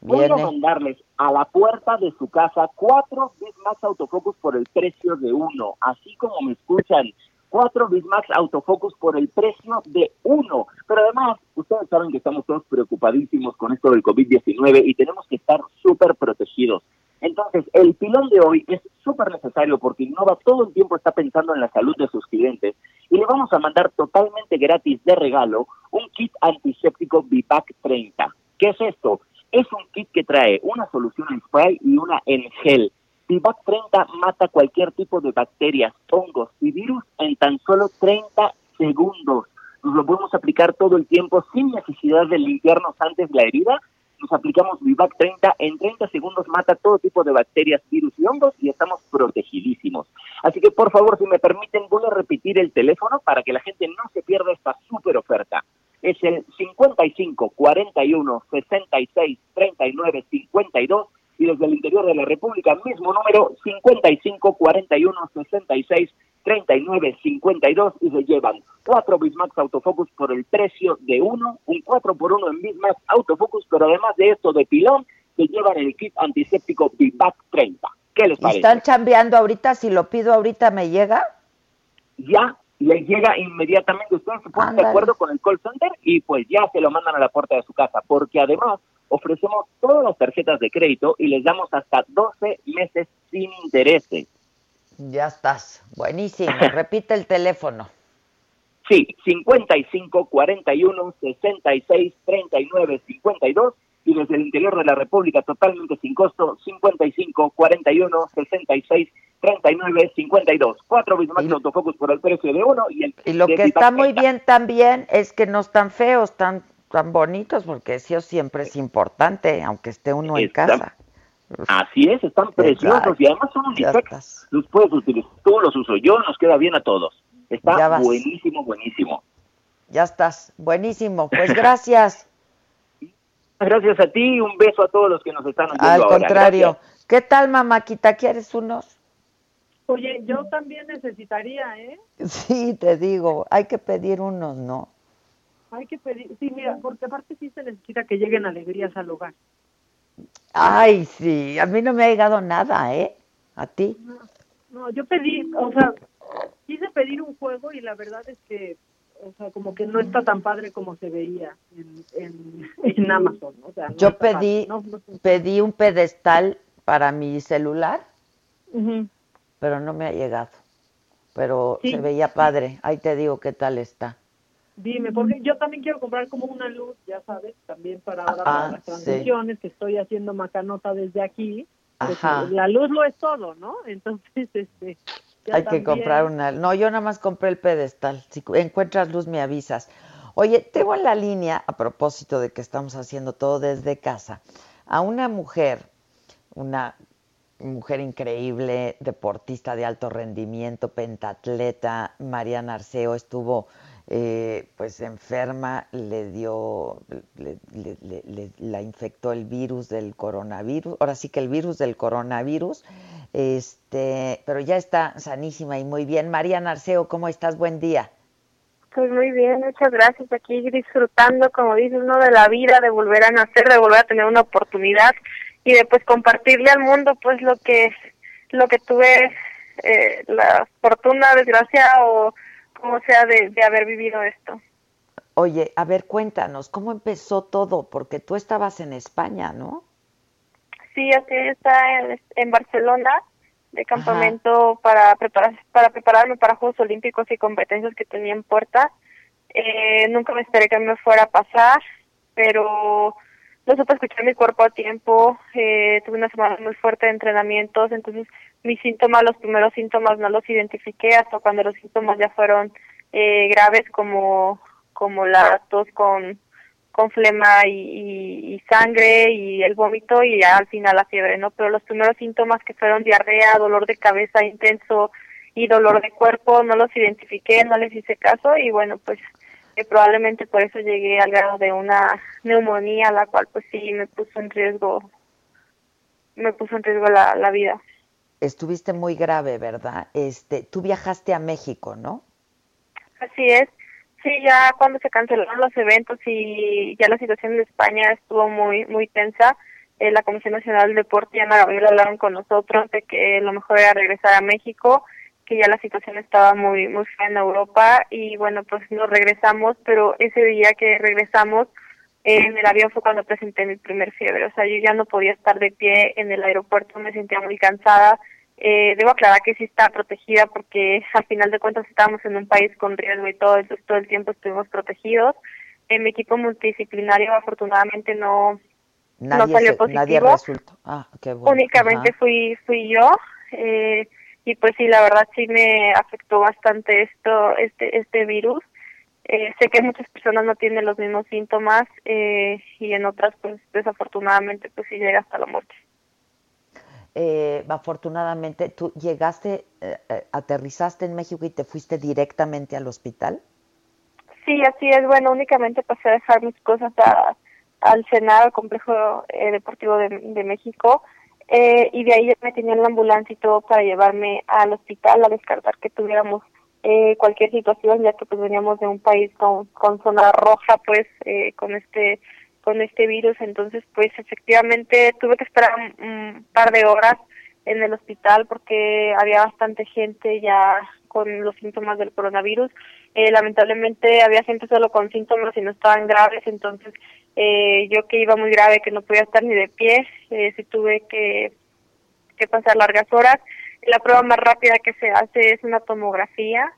Voy a mandarles a la puerta de su casa cuatro Bismax Autofocus por el precio de uno, así como me escuchan, cuatro Bismax Autofocus por el precio de uno. Pero además, ustedes saben que estamos todos preocupadísimos con esto del COVID-19 y tenemos que estar súper protegidos. Entonces, el pilón de hoy es súper necesario porque Innova todo el tiempo está pensando en la salud de sus clientes y le vamos a mandar totalmente gratis de regalo un kit antiséptico Vipac 30. ¿Qué es esto? Es un kit que trae una solución en spray y una en gel. Vivac 30 mata cualquier tipo de bacterias, hongos y virus en tan solo 30 segundos. Nos lo podemos aplicar todo el tiempo sin necesidad de limpiarnos antes la herida. Nos aplicamos Vivac 30, en 30 segundos mata todo tipo de bacterias, virus y hongos y estamos protegidísimos. Así que por favor, si me permiten, voy a repetir el teléfono para que la gente no se pierda esta súper oferta. es el 55 41 66 39 52 y desde el interior de la República, mismo número 55 41 66 39 52 y se llevan cuatro Bismax Autofocus por el precio de uno, un 4 por 1 en Bismax Autofocus, pero además de esto de pilón, se llevan el kit antiséptico Bivac 30. ¿Qué les ¿Y parece? ¿Están chambeando ahorita? Si lo pido ahorita, ¿me llega? ya les llega inmediatamente. Ustedes se ponen de acuerdo con el call center y pues ya se lo mandan a la puerta de su casa, porque además ofrecemos todas las tarjetas de crédito y les damos hasta 12 meses sin intereses. Ya estás. Buenísimo. Repite el teléfono. Sí, 55 41 66 39 52 y desde el interior de la República totalmente sin costo 55 41 66 39 52. Cuatro Bismarck Autofocus por el precio de uno y el Y lo que está muy 30. bien también es que no están feos, tan tan bonitos, porque eso siempre es importante, aunque esté uno en casa. Así es, están preciosos Exacto. y además son unisex. Los puedes utilizar, tú los uso yo, nos queda bien a todos. Ya Está buenísimo, buenísimo. Ya estás. Buenísimo. Pues gracias. Gracias a ti y un beso a todos los que nos están oyendo Al ahora. contrario. Gracias. ¿Qué tal, mamáquita? ¿Quieres unos? Oye, yo también necesitaría, ¿eh? Sí, te digo, hay que pedir unos, ¿no? Hay que pedir, sí, mira, porque aparte sí se necesita que lleguen alegrías al hogar. Ay, sí, a mí no me ha llegado nada, ¿eh? ¿A ti? No, yo pedí, o sea, quise pedir un juego y la verdad es que, o sea, como que no está tan padre como se veía en, en, en Amazon. O sea, no Yo pedí, no, pedí un pedestal para mi celular, pero no me ha llegado. Pero Sí. se veía padre. Ahí te digo qué tal está. Dime, porque yo también quiero comprar como una luz, ya sabes, también para, ahora Ah, para las sí. transmisiones, que estoy haciendo macanota desde aquí. pues, Ajá. la luz lo es todo, ¿no? Entonces, este... Hay que comprar una. No, yo nada más compré el pedestal. Si cu- encuentras luz, me avisas. Oye, tengo en la línea, a propósito de que estamos haciendo todo desde casa, a una mujer, una mujer increíble, deportista de alto rendimiento, pentatleta, Mariana Arceo, estuvo eh, pues enferma, le dio, le, la infectó el virus del coronavirus, ahora sí que el virus del coronavirus, este, pero ya está sanísima y muy bien. Mariana Arceo, ¿cómo estás? Buen día. Pues muy bien, muchas gracias. Aquí disfrutando, como dices, uno de la vida, de volver a nacer, de volver a tener una oportunidad y de pues compartirle al mundo pues lo que lo que tuve eh, la fortuna, desgracia o como sea de, de haber vivido esto. Oye, a ver, cuéntanos, ¿cómo empezó todo? Porque tú estabas en España, ¿no? Sí, así está en, en Barcelona de campamento para preparar para prepararme para Juegos Olímpicos y competencias que tenía en puerta. Eh, nunca me esperé que me fuera a pasar, pero no supe escuchar mi cuerpo a tiempo. Eh, tuve una semana muy fuerte de entrenamientos, entonces mis síntomas, los primeros síntomas no los identifiqué hasta cuando los síntomas ya fueron eh, graves como como la tos con con flema y, y- sangre y el vómito y ya al final la fiebre, ¿no? Pero los primeros síntomas que fueron diarrea, dolor de cabeza intenso y dolor de cuerpo no los identifiqué, no les hice caso y bueno, pues eh, probablemente por eso llegué al grado de una neumonía, la cual pues sí me puso en riesgo, me puso en riesgo la, la vida. Estuviste muy grave, ¿verdad? Este, tú viajaste a México, ¿no? Así es. Sí, ya cuando se cancelaron los eventos y ya la situación en España estuvo muy muy tensa, eh, la Comisión Nacional del Deporte y Ana Gabriela hablaron con nosotros de que lo mejor era regresar a México, que ya la situación estaba muy muy fea en Europa y bueno, pues nos regresamos, pero ese día que regresamos eh, en el avión fue cuando presenté mi primer fiebre, o sea, yo ya no podía estar de pie en el aeropuerto, me sentía muy cansada, eh, debo aclarar que sí está protegida porque al final de cuentas estábamos en un país con riesgo y todo, el- todo el tiempo estuvimos protegidos. En mi equipo multidisciplinario afortunadamente no, no salió se- positivo. nadie resultó. Ah, qué bueno. Únicamente Ajá. fui fui yo eh, y pues sí, la verdad sí me afectó bastante esto este este virus. Eh, sé que muchas personas no tienen los mismos síntomas eh, y en otras pues desafortunadamente pues sí llega hasta la muerte. Eh, afortunadamente, tú llegaste, eh, eh, aterrizaste en México y te fuiste directamente al hospital. Sí, así es. Bueno, únicamente pasé a dejar mis cosas a- al cenar al complejo deportivo de, de México eh, y de ahí ya me tenían la ambulancia y todo para llevarme al hospital a descartar que tuviéramos eh, cualquier situación, ya que pues veníamos de un país con, con zona roja, pues eh, con este con este virus. Entonces, pues efectivamente tuve que esperar un, un par de horas en el hospital porque había bastante gente ya con los síntomas del coronavirus. Eh, lamentablemente había gente solo con síntomas y no estaban graves, entonces eh, yo que iba muy grave, que no podía estar ni de pie, eh, sí tuve que, que pasar largas horas. La prueba más rápida que se hace es una tomografía,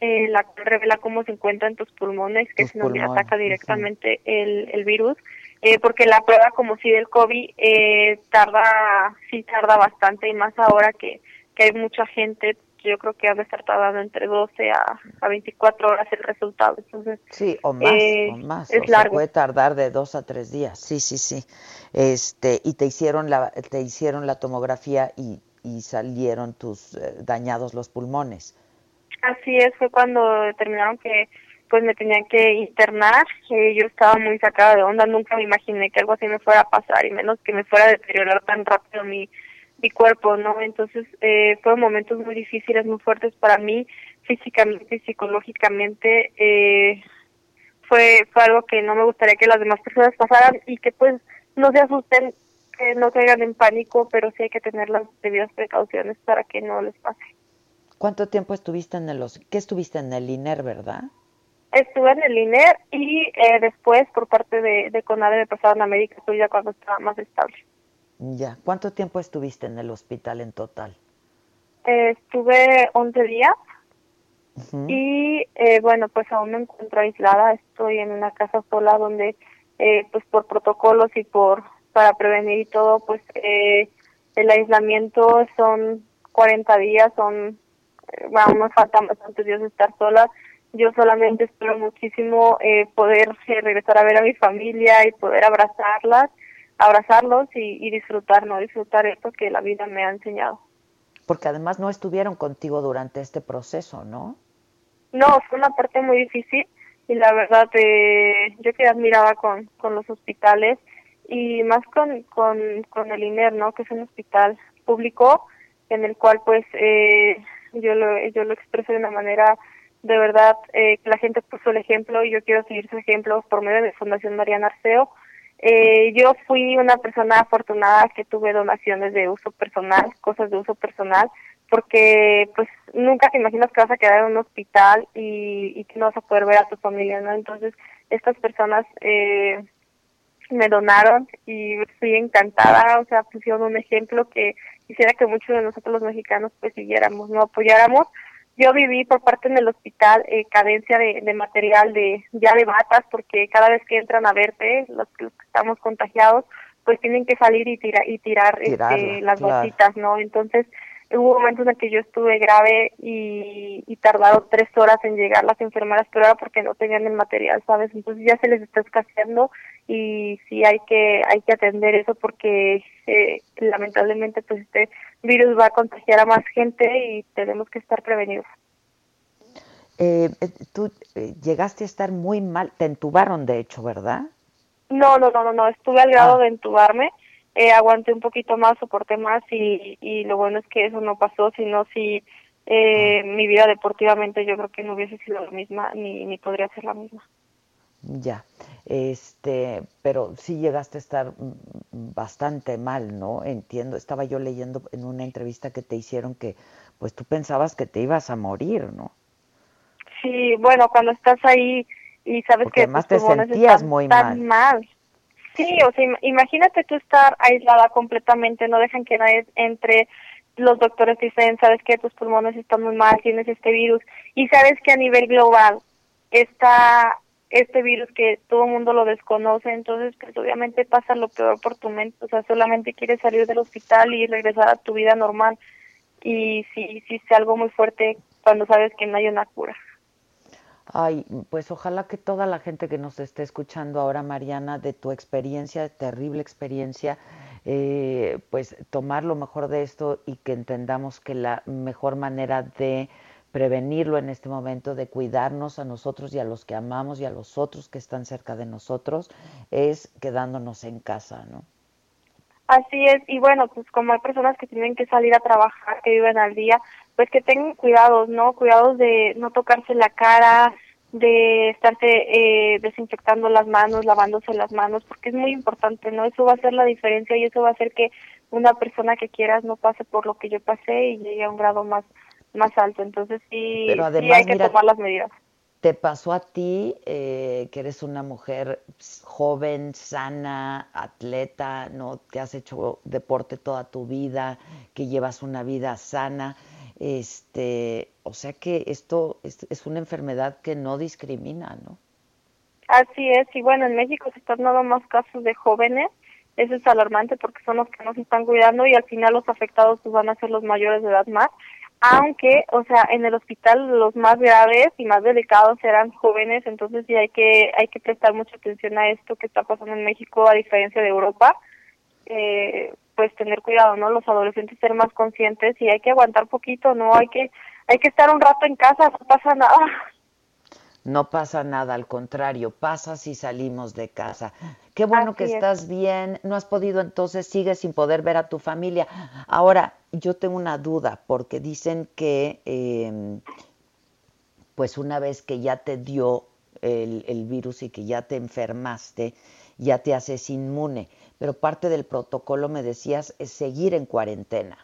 eh, la cual revela cómo se encuentran tus pulmones, que es donde pulmones, ataca directamente el, el virus, eh, porque la prueba como si del COVID eh, tarda, sí tarda bastante y más ahora que, que hay mucha gente, yo creo que ha de estar tardando entre 12 a, a 24 horas el resultado, entonces Sí, o más, eh, o más. es o sea, largo. puede tardar de dos a tres días. Sí, sí, sí. Este, y te hicieron la, te hicieron la tomografía y, y salieron tus eh, dañados los pulmones. Así es, fue cuando determinaron que pues me tenían que internar, eh, yo estaba muy sacada de onda, nunca me imaginé que algo así me fuera a pasar y menos que me fuera a deteriorar tan rápido mi, mi cuerpo, ¿no? Entonces eh, fueron momentos muy difíciles, muy fuertes para mí, físicamente y psicológicamente, eh, fue, fue algo que no me gustaría que las demás personas pasaran y que pues no se asusten, que no caigan en pánico, pero sí hay que tener las debidas precauciones para que no les pase. ¿Cuánto tiempo estuviste en el ¿Qué estuviste en el INER, verdad? Estuve en el INER y eh, después por parte de, de CONADE me pasaron a América Sur ya cuando estaba más estable. Ya. ¿Cuánto tiempo estuviste en el hospital en total? Eh, estuve 11 días y eh, bueno, pues aún me encuentro aislada, estoy en una casa sola donde eh, pues por protocolos y por para prevenir y todo, pues eh, el aislamiento son 40 días, son, eh, bueno, me faltan bastantes días de estar sola. Yo solamente espero muchísimo eh, poder eh, regresar a ver a mi familia y poder abrazarlas, abrazarlos y, y disfrutar, ¿no? Disfrutar esto que la vida me ha enseñado. Porque además no estuvieron contigo durante este proceso, ¿no? No, fue una parte muy difícil y la verdad eh, yo que admiraba con, con los hospitales y más con, con, con el INER, ¿no? Que es un hospital público en el cual pues eh, yo lo yo lo expreso de una manera de verdad eh, que la gente puso el ejemplo y yo quiero seguir su ejemplo por medio de Fundación Mariana Arceo. Eh, yo fui una persona afortunada que tuve donaciones de uso personal, cosas de uso personal, porque pues nunca te imaginas que vas a quedar en un hospital y, y que no vas a poder ver a tu familia, ¿no? Entonces, estas personas eh, me donaron y fui encantada, o sea, pusieron un ejemplo que quisiera que muchos de nosotros los mexicanos pues siguiéramos, no apoyáramos. Yo viví por parte en el hospital eh, cadencia de, de material de ya de batas porque cada vez que entran a verte, los, que los que estamos contagiados, pues tienen que salir y, tira, y tirar Tirarla, este, las claro. batitas, ¿no? Entonces hubo momentos en que yo estuve grave y, y tardaron tres horas en llegar las enfermeras, pero era porque no tenían el material, ¿sabes? Entonces ya se les está escaseando y sí hay que hay que atender eso porque eh, lamentablemente pues este virus va a contagiar a más gente y tenemos que estar prevenidos. Eh, eh, tú eh, llegaste a estar muy mal, te entubaron de hecho, ¿verdad? No, no, no, no, no, estuve al grado de entubarme, eh, aguanté un poquito más, soporté más y, y lo bueno es que eso no pasó, sino si eh, mi vida deportivamente yo creo que no hubiese sido la misma ni, ni podría ser la misma. Ya, este, pero sí llegaste a estar bastante mal, ¿no? Entiendo, estaba yo leyendo en una entrevista que te hicieron que, pues tú pensabas que te ibas a morir, ¿no? Sí, bueno, cuando estás ahí y sabes Porque que además te sentías muy tan mal. Sí, o sea, im- imagínate tú estar aislada completamente, no dejan que nadie entre, los doctores dicen, sabes que tus pulmones están muy mal, tienes este virus, y sabes que a nivel global está este virus que todo el mundo lo desconoce, entonces pues obviamente pasa lo peor por tu mente, o sea, solamente quieres salir del hospital y regresar a tu vida normal, y sí, sí es algo muy fuerte cuando sabes que no hay una cura. Ay, pues ojalá que toda la gente que nos esté escuchando ahora, Mariana, de tu experiencia, terrible experiencia, eh, pues tomar lo mejor de esto y que entendamos que la mejor manera de prevenirlo en este momento, de cuidarnos a nosotros y a los que amamos y a los otros que están cerca de nosotros, es quedándonos en casa, ¿no? Así es, y bueno, pues como hay personas que tienen que salir a trabajar, que viven al día, pues que tengan cuidados, ¿no? Cuidados de no tocarse la cara, de estarse eh, desinfectando las manos, lavándose las manos, porque es muy importante, ¿no? Eso va a hacer la diferencia y eso va a hacer que una persona que quieras no pase por lo que yo pasé y llegue a un grado más más alto. Entonces sí, además, hay que mira, tomar las medidas. ¿Te pasó a ti, eh, que eres una mujer joven, sana, atleta, ¿no? que has hecho deporte toda tu vida, que llevas una vida sana? Este, o sea que esto es, una enfermedad que no discrimina, ¿no? Así es, y bueno, en México se están dando más casos de jóvenes, eso es alarmante porque son los que no se están cuidando y al final los afectados pues, van a ser los mayores de edad más, aunque, o sea, en el hospital los más graves y más delicados serán jóvenes, entonces sí hay que hay que prestar mucha atención a esto que está pasando en México a diferencia de Europa, eh, pues tener cuidado, ¿no? Los adolescentes ser más conscientes y hay que aguantar poquito, ¿no? Hay que hay que estar un rato en casa, no pasa nada. No pasa nada, al contrario, pasa si salimos de casa. Qué bueno que es. estás bien, no has podido entonces, sigues sin poder ver a tu familia. Ahora, yo tengo una duda, porque dicen que, eh, pues una vez que ya te dio el, el virus y que ya te enfermaste, ya te haces inmune, pero parte del protocolo, me decías, es seguir en cuarentena.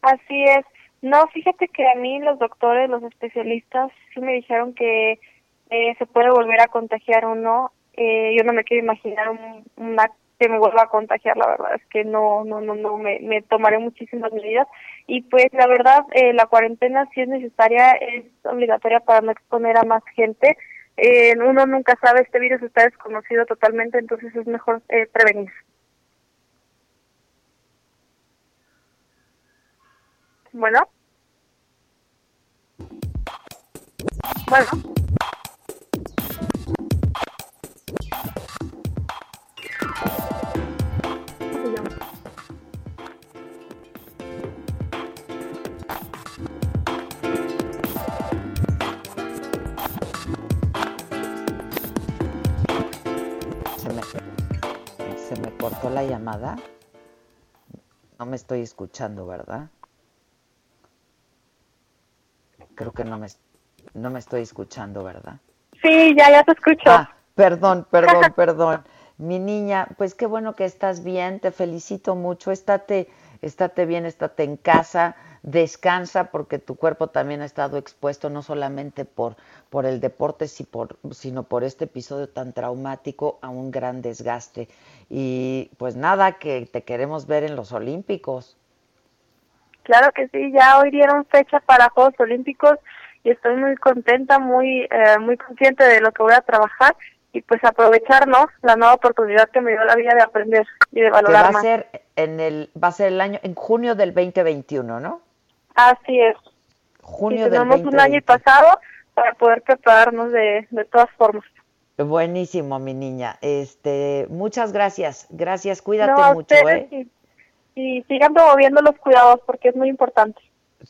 Así es. No, fíjate que a mí los doctores, los especialistas, sí me dijeron que eh, se puede volver a contagiar o no. Eh, yo no me quiero imaginar un, una que me vuelva a contagiar, la verdad es que no, no, no, no, me, tomaré muchísimas medidas. Y pues la verdad, eh, la cuarentena si es necesaria, es obligatoria para no exponer a más gente. Eh, uno nunca sabe, este virus está desconocido totalmente, entonces es mejor eh, prevenir. Bueno. Bueno. La llamada. No me estoy escuchando, ¿verdad? Creo que no me, no me estoy escuchando, ¿verdad? Sí, ya, ya te escucho. Ah, perdón, perdón, perdón. Mi niña, pues qué bueno que estás bien, te felicito mucho. Estate, estate bien, estate en casa, descansa porque tu cuerpo también ha estado expuesto no solamente por, por el deporte, si por- sino por este episodio tan traumático a un gran desgaste. Y pues nada, que te queremos ver en los Olímpicos. Claro que sí, ya hoy dieron fecha para Juegos Olímpicos y estoy muy contenta, muy eh, muy consciente de lo que voy a trabajar y pues aprovecharnos la nueva oportunidad que me dio la vida de aprender y de Que va valorar a ser en el, va a ser el año, en junio del 2021, ¿no? Así es. Junio y del tenemos un 2021. año pasado para poder prepararnos de, de todas formas. Buenísimo, mi niña. Este, muchas gracias. Gracias, cuídate No, mucho, ¿eh? y, y sigan promoviendo los cuidados porque es muy importante.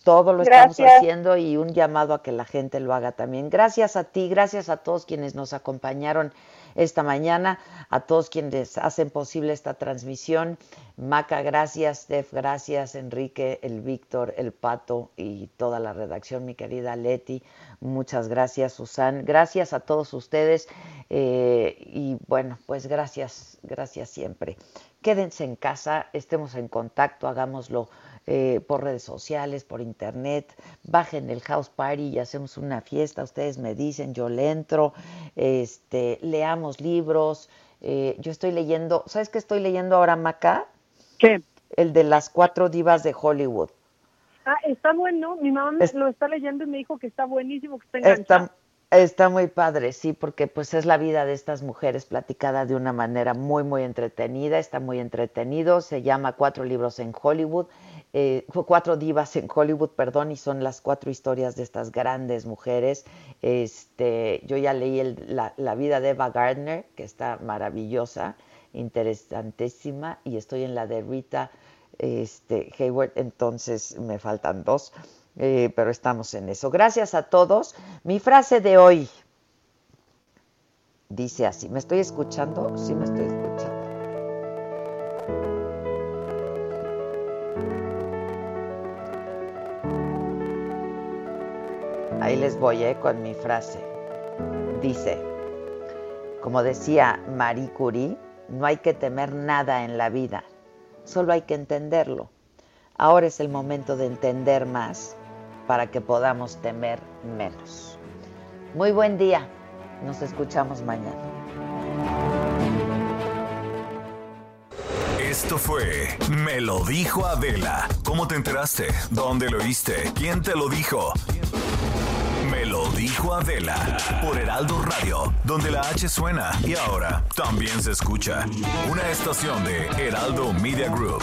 Todo lo estamos haciendo y un llamado a que la gente lo haga también. Gracias a ti, gracias a todos quienes nos acompañaron esta mañana, a todos quienes hacen posible esta transmisión. Maca, gracias, Steph, gracias, Enrique, el Víctor, el Pato y toda la redacción, mi querida Leti. Muchas gracias, Susan. Gracias a todos ustedes eh, y bueno, pues gracias, gracias siempre. Quédense en casa, estemos en contacto, hagámoslo eh, por redes sociales, por internet, bajen el house party y hacemos una fiesta, ustedes me dicen, yo le entro, este, leamos libros, eh, yo estoy leyendo, ¿sabes qué estoy leyendo ahora, Maca? ¿Qué? El de las cuatro divas de Hollywood. Ah, está bueno. Mi mamá me Es- lo está leyendo y me dijo que está buenísimo, que está enganchado. Está, está muy padre, sí, porque pues es la vida de estas mujeres platicada de una manera muy, muy entretenida, está muy entretenido, se llama Cuatro libros en Hollywood, eh, cu- Cuatro divas en Hollywood, perdón, y son las cuatro historias de estas grandes mujeres. Este, yo ya leí el- la, la vida de Eva Gardner, que está maravillosa, interesantísima, y estoy en la de Rita este, Hayward, entonces me faltan dos. Eh, pero estamos en eso. Gracias a todos. Mi frase de hoy dice así. ¿Me estoy escuchando? Sí, me estoy escuchando. Ahí les voy eh, con mi frase. Dice, como decía Marie Curie, no hay que temer nada en la vida, solo hay que entenderlo. Ahora es el momento de entender más para que podamos temer menos. Muy buen día, nos escuchamos mañana. Esto fue Me lo dijo Adela. ¿Cómo te enteraste? ¿Dónde lo oíste? ¿Quién te lo dijo? Me lo dijo Adela por Heraldo Radio, donde la H suena y ahora también se escucha. Una estación de Heraldo Media Group.